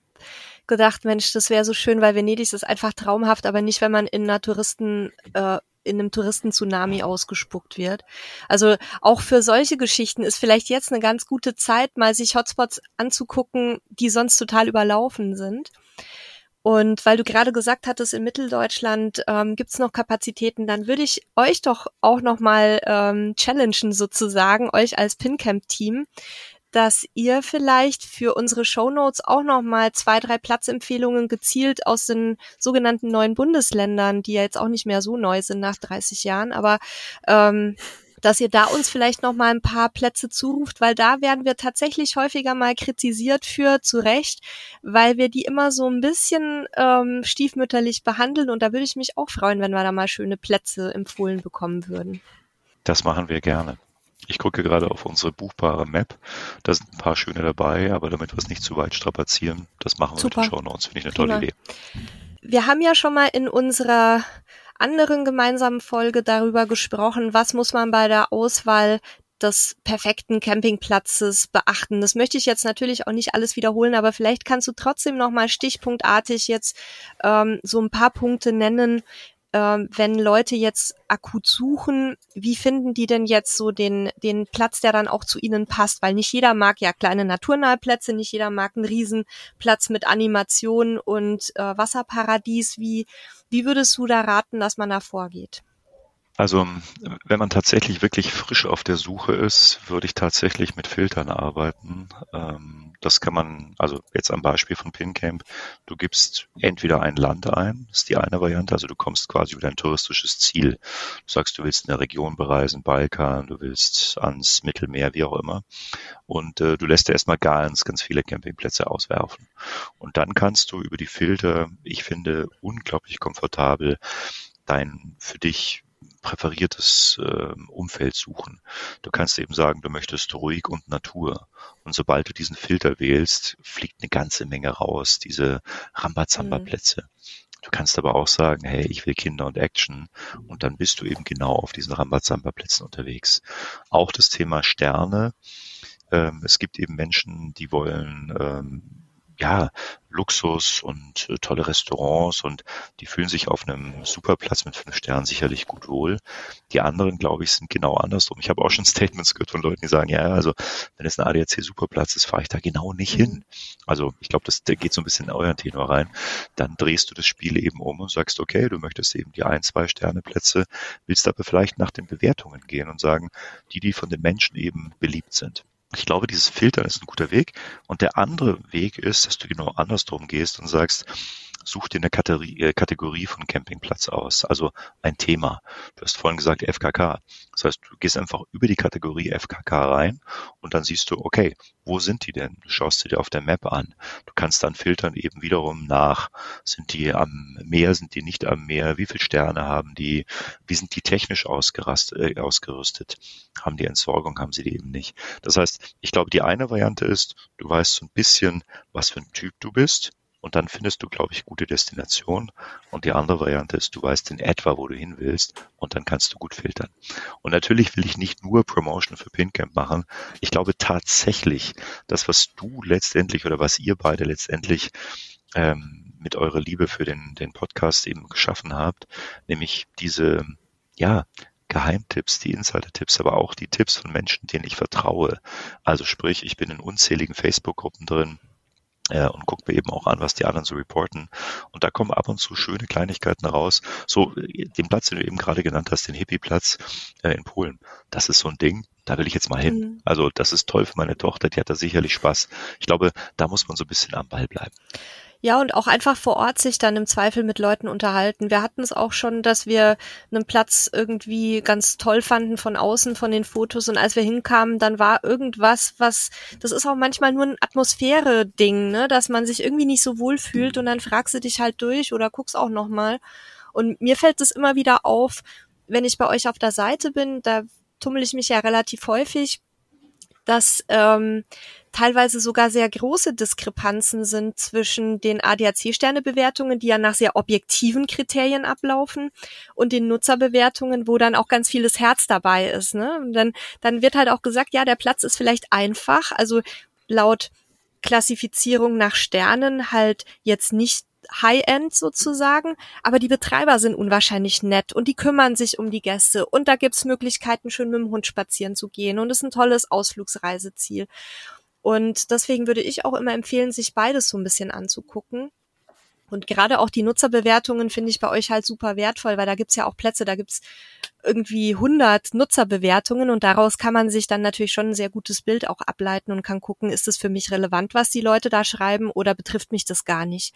gedacht, Mensch, das wäre so schön, weil Venedig ist einfach traumhaft, aber nicht, wenn man in einer Touristen, äh, in einem Touristen-Tsunami ausgespuckt wird. Also auch für solche Geschichten ist vielleicht jetzt eine ganz gute Zeit, mal sich Hotspots anzugucken, die sonst total überlaufen sind. Und weil du gerade gesagt hattest, in Mitteldeutschland ähm, gibt es noch Kapazitäten, dann würde ich euch doch auch noch mal ähm, challengen sozusagen, euch als PinCamp-Team, dass ihr vielleicht für unsere Shownotes auch noch mal zwei, drei Platzempfehlungen gezielt aus den sogenannten neuen Bundesländern, die ja jetzt auch nicht mehr so neu sind nach 30 Jahren, aber ähm, dass ihr da uns vielleicht noch mal ein paar Plätze zuruft, weil da werden wir tatsächlich häufiger mal kritisiert für, zu Recht, weil wir die immer so ein bisschen ähm, stiefmütterlich behandeln und da würde ich mich auch freuen, wenn wir da mal schöne Plätze empfohlen bekommen würden. Das machen wir gerne. Ich gucke gerade auf unsere buchbare Map. Da sind ein paar schöne dabei, aber damit wir es nicht zu weit strapazieren, das machen wir Super. mit den Show Notes. Finde ich eine tolle Idee. Wir haben ja schon mal in unserer anderen gemeinsamen Folge darüber gesprochen, was muss man bei der Auswahl des perfekten Campingplatzes beachten. Das möchte ich jetzt natürlich auch nicht alles wiederholen, aber vielleicht kannst du trotzdem noch mal stichpunktartig jetzt ähm, so ein paar Punkte nennen, ähm, wenn Leute jetzt akut suchen, wie finden die denn jetzt so den, den Platz, der dann auch zu ihnen passt? Weil nicht jeder mag ja kleine naturnahe Plätze, nicht jeder mag einen Riesenplatz mit Animation und äh, Wasserparadies. Wie, wie würdest du da raten, dass man da vorgeht? Also wenn man tatsächlich wirklich frisch auf der Suche ist, würde ich tatsächlich mit Filtern arbeiten. Ähm, Das kann man, also jetzt am Beispiel von PinCamp, du gibst entweder ein Land ein, ist die eine Variante, also du kommst quasi über dein touristisches Ziel. Du sagst, du willst eine Region bereisen, Balkan, du willst ans Mittelmeer, wie auch immer. Und äh, du lässt dir erstmal ganz, ganz viele Campingplätze auswerfen. Und dann kannst du über die Filter, ich finde, unglaublich komfortabel dein für dich präferiertes äh, Umfeld suchen. Du kannst eben sagen, du möchtest ruhig und Natur. Und sobald du diesen Filter wählst, fliegt eine ganze Menge raus, diese Rambazamba-Plätze. Mhm. Du kannst aber auch sagen, hey, ich will Kinder und Action. Und dann bist du eben genau auf diesen Rambazamba-Plätzen unterwegs. Auch das Thema Sterne. Ähm, es gibt eben Menschen, die wollen ähm, ja, Luxus und äh, tolle Restaurants und die fühlen sich auf einem Superplatz mit fünf Sternen sicherlich gut wohl. Die anderen, glaube ich, sind genau andersrum. Ich habe auch schon [laughs] Statements gehört von Leuten, die sagen, ja, also wenn es ein ADAC Superplatz ist, fahre ich da genau nicht hin. Also ich glaube, das geht so ein bisschen in euren Tenor rein. Dann drehst du das Spiel eben um und sagst, okay, du möchtest eben die ein, zwei Sterne Plätze, willst aber vielleicht nach den Bewertungen gehen und sagen, die, die von den Menschen eben beliebt sind. Ich glaube, dieses Filtern ist ein guter Weg. Und der andere Weg ist, dass du genau andersrum gehst und sagst, such dir eine Kategorie, äh, Kategorie von Campingplatz aus, also ein Thema. Du hast vorhin gesagt FKK. Das heißt, du gehst einfach über die Kategorie FKK rein und dann siehst du, okay, wo sind die denn? Du schaust sie dir auf der Map an. Du kannst dann filtern eben wiederum nach, sind die am Meer, sind die nicht am Meer, wie viele Sterne haben die, wie sind die technisch äh, ausgerüstet, haben die Entsorgung, haben sie die eben nicht. Das heißt, ich glaube, die eine Variante ist, du weißt so ein bisschen, was für ein Typ du bist und dann findest du, glaube ich, gute Destinationen. Und die andere Variante ist, du weißt in etwa, wo du hin willst und dann kannst du gut filtern. Und natürlich will ich nicht nur Promotion für PinCamp machen. Ich glaube tatsächlich, das, was du letztendlich oder was ihr beide letztendlich ähm, mit eurer Liebe für den, den Podcast eben geschaffen habt, nämlich diese, ja, Geheimtipps, die Insider-Tipps, aber auch die Tipps von Menschen, denen ich vertraue. Also sprich, ich bin in unzähligen Facebook-Gruppen drin, und guckt mir eben auch an, was die anderen so reporten. Und da kommen ab und zu schöne Kleinigkeiten raus. So äh, den Platz, den du eben gerade genannt hast, den Hippie-Platz äh, in Polen. Das ist so ein Ding, da will ich jetzt mal hin. Mhm. Also das ist toll für meine Tochter, die hat da sicherlich Spaß. Ich glaube, da muss man so ein bisschen am Ball bleiben. Ja, und auch einfach vor Ort sich dann im Zweifel mit Leuten unterhalten. Wir hatten es auch schon, dass wir einen Platz irgendwie ganz toll fanden von außen, von den Fotos. Und als wir hinkamen, dann war irgendwas, was, das ist auch manchmal nur ein Atmosphäre-Ding, ne, dass man sich irgendwie nicht so wohl fühlt und dann fragst du dich halt durch oder guckst auch nochmal. Und mir fällt es immer wieder auf, wenn ich bei euch auf der Seite bin, da tummel ich mich ja relativ häufig, dass ähm, teilweise sogar sehr große Diskrepanzen sind zwischen den ADAC-Sternebewertungen, die ja nach sehr objektiven Kriterien ablaufen, und den Nutzerbewertungen, wo dann auch ganz vieles Herz dabei ist. Ne? Und dann, dann wird halt auch gesagt, ja, der Platz ist vielleicht einfach, also laut Klassifizierung nach Sternen halt jetzt nicht High-End sozusagen, aber die Betreiber sind unwahrscheinlich nett und die kümmern sich um die Gäste und da gibt's Möglichkeiten, schön mit dem Hund spazieren zu gehen und es ist ein tolles Ausflugsreiseziel. Und deswegen würde ich auch immer empfehlen, sich beides so ein bisschen anzugucken. Und gerade auch die Nutzerbewertungen finde ich bei euch halt super wertvoll, weil da gibt's ja auch Plätze, da gibt's irgendwie 100 Nutzerbewertungen und daraus kann man sich dann natürlich schon ein sehr gutes Bild auch ableiten und kann gucken, ist es für mich relevant, was die Leute da schreiben oder betrifft mich das gar nicht.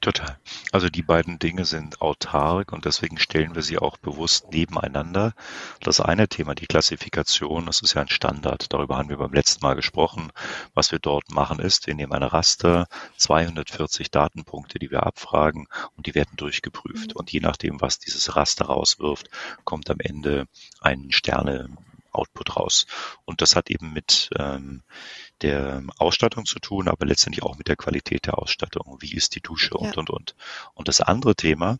Total. Also die beiden Dinge sind autark und deswegen stellen wir sie auch bewusst nebeneinander. Das eine Thema, die Klassifikation, das ist ja ein Standard. Darüber haben wir beim letzten Mal gesprochen. Was wir dort machen ist, wir nehmen eine Raster, 240 Datenpunkte, die wir abfragen und die werden durchgeprüft. Und je nachdem, was dieses Raster rauswirft, kommt am Ende ein Sterne Output raus. Und das hat eben mit ähm, der Ausstattung zu tun, aber letztendlich auch mit der Qualität der Ausstattung. Wie ist die Dusche und, ja. und, und. Und das andere Thema,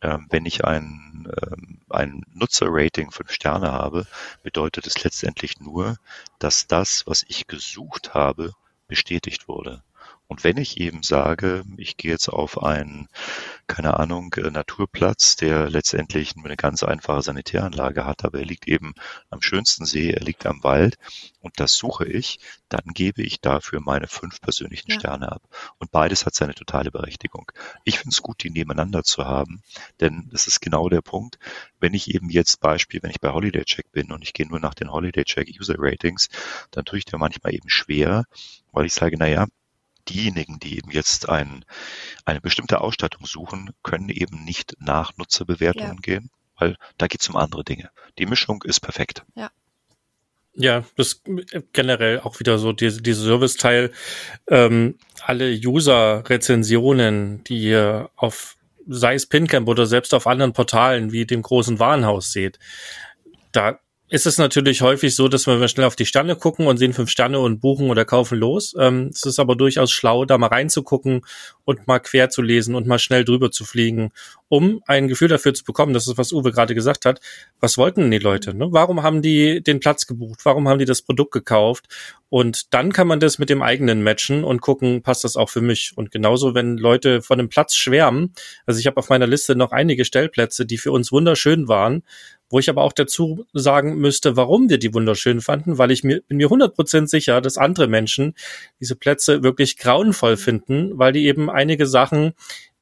ähm, wenn ich ein, ähm, ein Nutzerrating fünf Sterne habe, bedeutet es letztendlich nur, dass das, was ich gesucht habe, bestätigt wurde. Und wenn ich eben sage, ich gehe jetzt auf einen, keine Ahnung, äh, Naturplatz, der letztendlich eine ganz einfache Sanitäranlage hat, aber er liegt eben am schönsten See, er liegt am Wald und das suche ich, dann gebe ich dafür meine fünf persönlichen ja. Sterne ab. Und beides hat seine totale Berechtigung. Ich finde es gut, die nebeneinander zu haben, denn das ist genau der Punkt. Wenn ich eben jetzt Beispiel, wenn ich bei Holiday Check bin und ich gehe nur nach den Holiday Check User Ratings, dann tue ich dir manchmal eben schwer, weil ich sage, naja, diejenigen, die eben jetzt ein, eine bestimmte Ausstattung suchen, können eben nicht nach Nutzerbewertungen ja. gehen, weil da geht es um andere Dinge. Die Mischung ist perfekt. Ja. Ja, das generell auch wieder so diese, diese Service-Teil. Ähm, alle User-Rezensionen, die ihr auf, sei es Pincamp oder selbst auf anderen Portalen wie dem großen Warenhaus seht, da ist es natürlich häufig so, dass wir schnell auf die Sterne gucken und sehen fünf Sterne und buchen oder kaufen los. Ähm, es ist aber durchaus schlau, da mal reinzugucken und mal quer zu lesen und mal schnell drüber zu fliegen, um ein Gefühl dafür zu bekommen, das ist, was Uwe gerade gesagt hat. Was wollten denn die Leute? Ne? Warum haben die den Platz gebucht? Warum haben die das Produkt gekauft? Und dann kann man das mit dem eigenen matchen und gucken, passt das auch für mich? Und genauso, wenn Leute von einem Platz schwärmen, also ich habe auf meiner Liste noch einige Stellplätze, die für uns wunderschön waren, wo ich aber auch dazu sagen müsste, warum wir die wunderschön fanden, weil ich mir, bin mir 100% sicher, dass andere Menschen diese Plätze wirklich grauenvoll finden, weil die eben einige Sachen,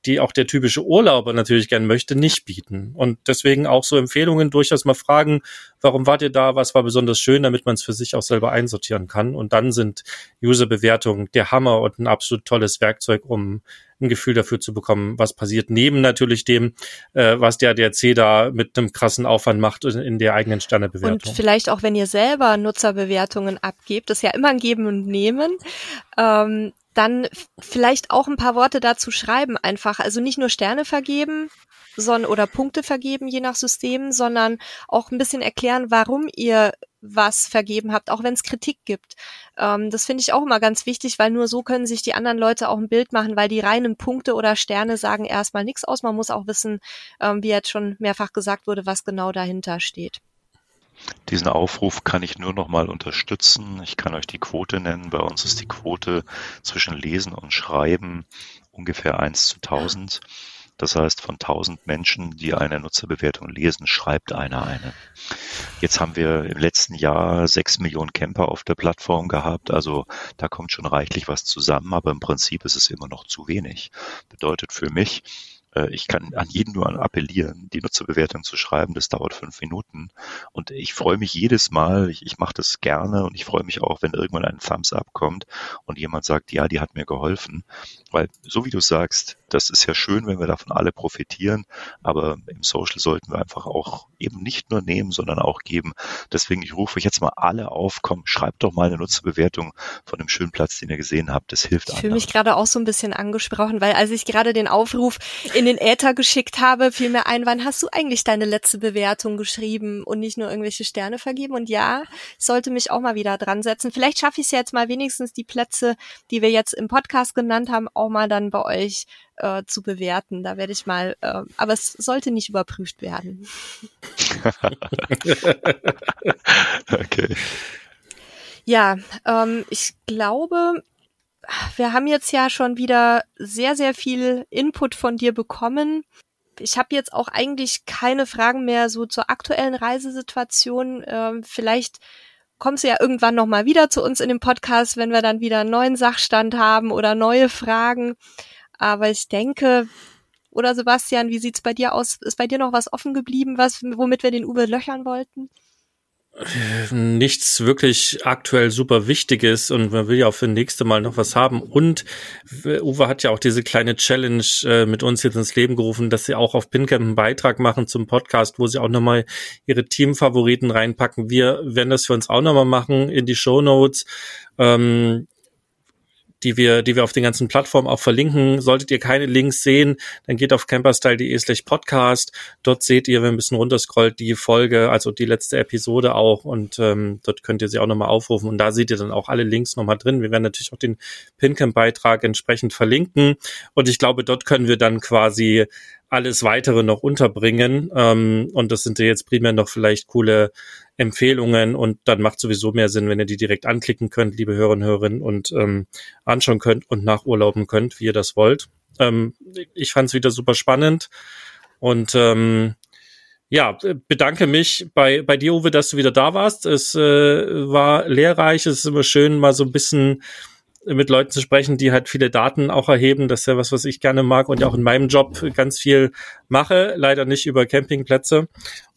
die auch der typische Urlauber natürlich gern möchte, nicht bieten. Und deswegen auch so Empfehlungen durchaus mal fragen, warum wart ihr da, was war besonders schön, damit man es für sich auch selber einsortieren kann. Und dann sind User-Bewertungen der Hammer und ein absolut tolles Werkzeug, um ein Gefühl dafür zu bekommen, was passiert, neben natürlich dem, äh, was der DRC da mit einem krassen Aufwand macht in der eigenen Sternebewertung. Und vielleicht auch, wenn ihr selber Nutzerbewertungen abgebt, das ist ja immer ein Geben und Nehmen, ähm, dann vielleicht auch ein paar Worte dazu schreiben einfach. Also nicht nur Sterne vergeben, sondern oder Punkte vergeben, je nach System, sondern auch ein bisschen erklären, warum ihr was vergeben habt, auch wenn es Kritik gibt. Ähm, das finde ich auch immer ganz wichtig, weil nur so können sich die anderen Leute auch ein Bild machen, weil die reinen Punkte oder Sterne sagen erstmal nichts aus. Man muss auch wissen, ähm, wie jetzt schon mehrfach gesagt wurde, was genau dahinter steht. Diesen Aufruf kann ich nur noch mal unterstützen. Ich kann euch die Quote nennen. Bei uns ist die Quote zwischen Lesen und Schreiben ungefähr 1 zu 1000. Das heißt, von 1000 Menschen, die eine Nutzerbewertung lesen, schreibt einer eine. Jetzt haben wir im letzten Jahr 6 Millionen Camper auf der Plattform gehabt. Also da kommt schon reichlich was zusammen, aber im Prinzip ist es immer noch zu wenig. Bedeutet für mich, ich kann an jeden nur appellieren, die Nutzerbewertung zu schreiben. Das dauert fünf Minuten. Und ich freue mich jedes Mal, ich, ich mache das gerne und ich freue mich auch, wenn irgendwann ein Thumbs up kommt und jemand sagt, ja, die hat mir geholfen. Weil, so wie du sagst, das ist ja schön, wenn wir davon alle profitieren, aber im Social sollten wir einfach auch eben nicht nur nehmen, sondern auch geben. Deswegen, ich rufe euch jetzt mal alle auf, komm, schreibt doch mal eine Nutzerbewertung von dem schönen Platz, den ihr gesehen habt. Das hilft Ich fühle mich gerade auch so ein bisschen angesprochen, weil als ich gerade den Aufruf in den Äther geschickt habe, fiel mir ein, wann hast du eigentlich deine letzte Bewertung geschrieben und nicht nur irgendwelche Sterne vergeben? Und ja, ich sollte mich auch mal wieder dran setzen. Vielleicht schaffe ich es jetzt mal wenigstens die Plätze, die wir jetzt im Podcast genannt haben, auch mal dann bei euch äh, zu bewerten. Da werde ich mal, äh, aber es sollte nicht überprüft werden. [laughs] [laughs] okay. Ja, ähm, ich glaube, wir haben jetzt ja schon wieder sehr, sehr viel Input von dir bekommen. Ich habe jetzt auch eigentlich keine Fragen mehr so zur aktuellen Reisesituation. Ähm, vielleicht kommst du ja irgendwann noch mal wieder zu uns in dem Podcast, wenn wir dann wieder einen neuen Sachstand haben oder neue Fragen. Aber ich denke, oder Sebastian, wie sieht's bei dir aus? Ist bei dir noch was offen geblieben, was, womit wir den Uwe löchern wollten? Nichts wirklich aktuell super Wichtiges und man will ja auch für nächste Mal noch was haben. Und Uwe hat ja auch diese kleine Challenge äh, mit uns jetzt ins Leben gerufen, dass sie auch auf Pincamp einen Beitrag machen zum Podcast, wo sie auch nochmal ihre Teamfavoriten reinpacken. Wir werden das für uns auch nochmal machen in die Show Notes. Ähm, die wir, die wir auf den ganzen Plattformen auch verlinken. Solltet ihr keine Links sehen, dann geht auf camperstyle.de slash podcast. Dort seht ihr, wenn ihr ein bisschen runterscrollt, die Folge, also die letzte Episode auch und ähm, dort könnt ihr sie auch nochmal aufrufen und da seht ihr dann auch alle Links nochmal drin. Wir werden natürlich auch den Pincamp-Beitrag entsprechend verlinken und ich glaube, dort können wir dann quasi alles weitere noch unterbringen. Ähm, und das sind ja jetzt primär noch vielleicht coole Empfehlungen und dann macht sowieso mehr Sinn, wenn ihr die direkt anklicken könnt, liebe Hörerinnen und Hörer, und ähm, anschauen könnt und nachurlauben könnt, wie ihr das wollt. Ähm, ich fand es wieder super spannend und ähm, ja, bedanke mich bei, bei dir, Uwe, dass du wieder da warst. Es äh, war lehrreich, es ist immer schön, mal so ein bisschen mit Leuten zu sprechen, die halt viele Daten auch erheben. Das ist ja was, was ich gerne mag und ja auch in meinem Job ganz viel mache. Leider nicht über Campingplätze.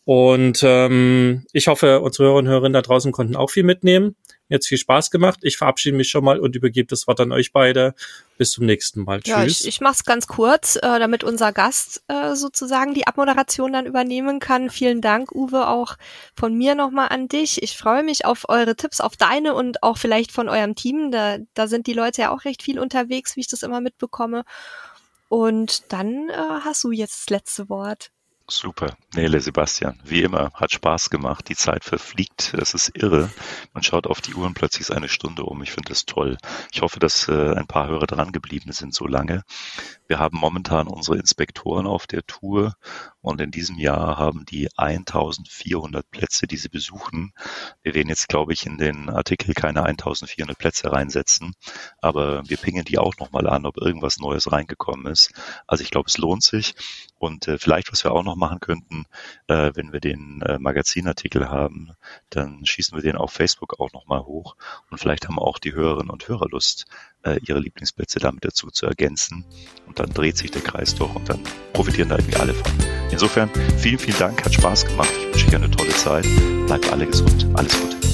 Und ähm, ich hoffe, unsere Hörerinnen und Hörer da draußen konnten auch viel mitnehmen. Hat's viel Spaß gemacht. Ich verabschiede mich schon mal und übergebe das Wort an euch beide. Bis zum nächsten Mal. Ja, Tschüss. Ich, ich mache es ganz kurz, äh, damit unser Gast äh, sozusagen die Abmoderation dann übernehmen kann. Vielen Dank, Uwe, auch von mir nochmal an dich. Ich freue mich auf eure Tipps, auf deine und auch vielleicht von eurem Team. Da, da sind die Leute ja auch recht viel unterwegs, wie ich das immer mitbekomme. Und dann äh, hast du jetzt das letzte Wort. Super. Nele, Sebastian, wie immer, hat Spaß gemacht. Die Zeit verfliegt. Es ist irre. Man schaut auf die Uhr und plötzlich ist eine Stunde um. Ich finde das toll. Ich hoffe, dass äh, ein paar Hörer dran geblieben sind so lange. Wir haben momentan unsere Inspektoren auf der Tour und in diesem Jahr haben die 1400 Plätze, die sie besuchen. Wir werden jetzt, glaube ich, in den Artikel keine 1400 Plätze reinsetzen, aber wir pingen die auch nochmal an, ob irgendwas Neues reingekommen ist. Also ich glaube, es lohnt sich. Und äh, vielleicht, was wir auch noch machen könnten, äh, wenn wir den äh, Magazinartikel haben, dann schießen wir den auf Facebook auch nochmal hoch. Und vielleicht haben auch die Hörerinnen und Hörer Lust, äh, ihre Lieblingsplätze damit dazu zu ergänzen. Und dann dreht sich der Kreis doch und dann profitieren da irgendwie alle von. Insofern vielen, vielen Dank, hat Spaß gemacht. Ich wünsche euch eine tolle Zeit. Bleibt alle gesund. Alles Gute.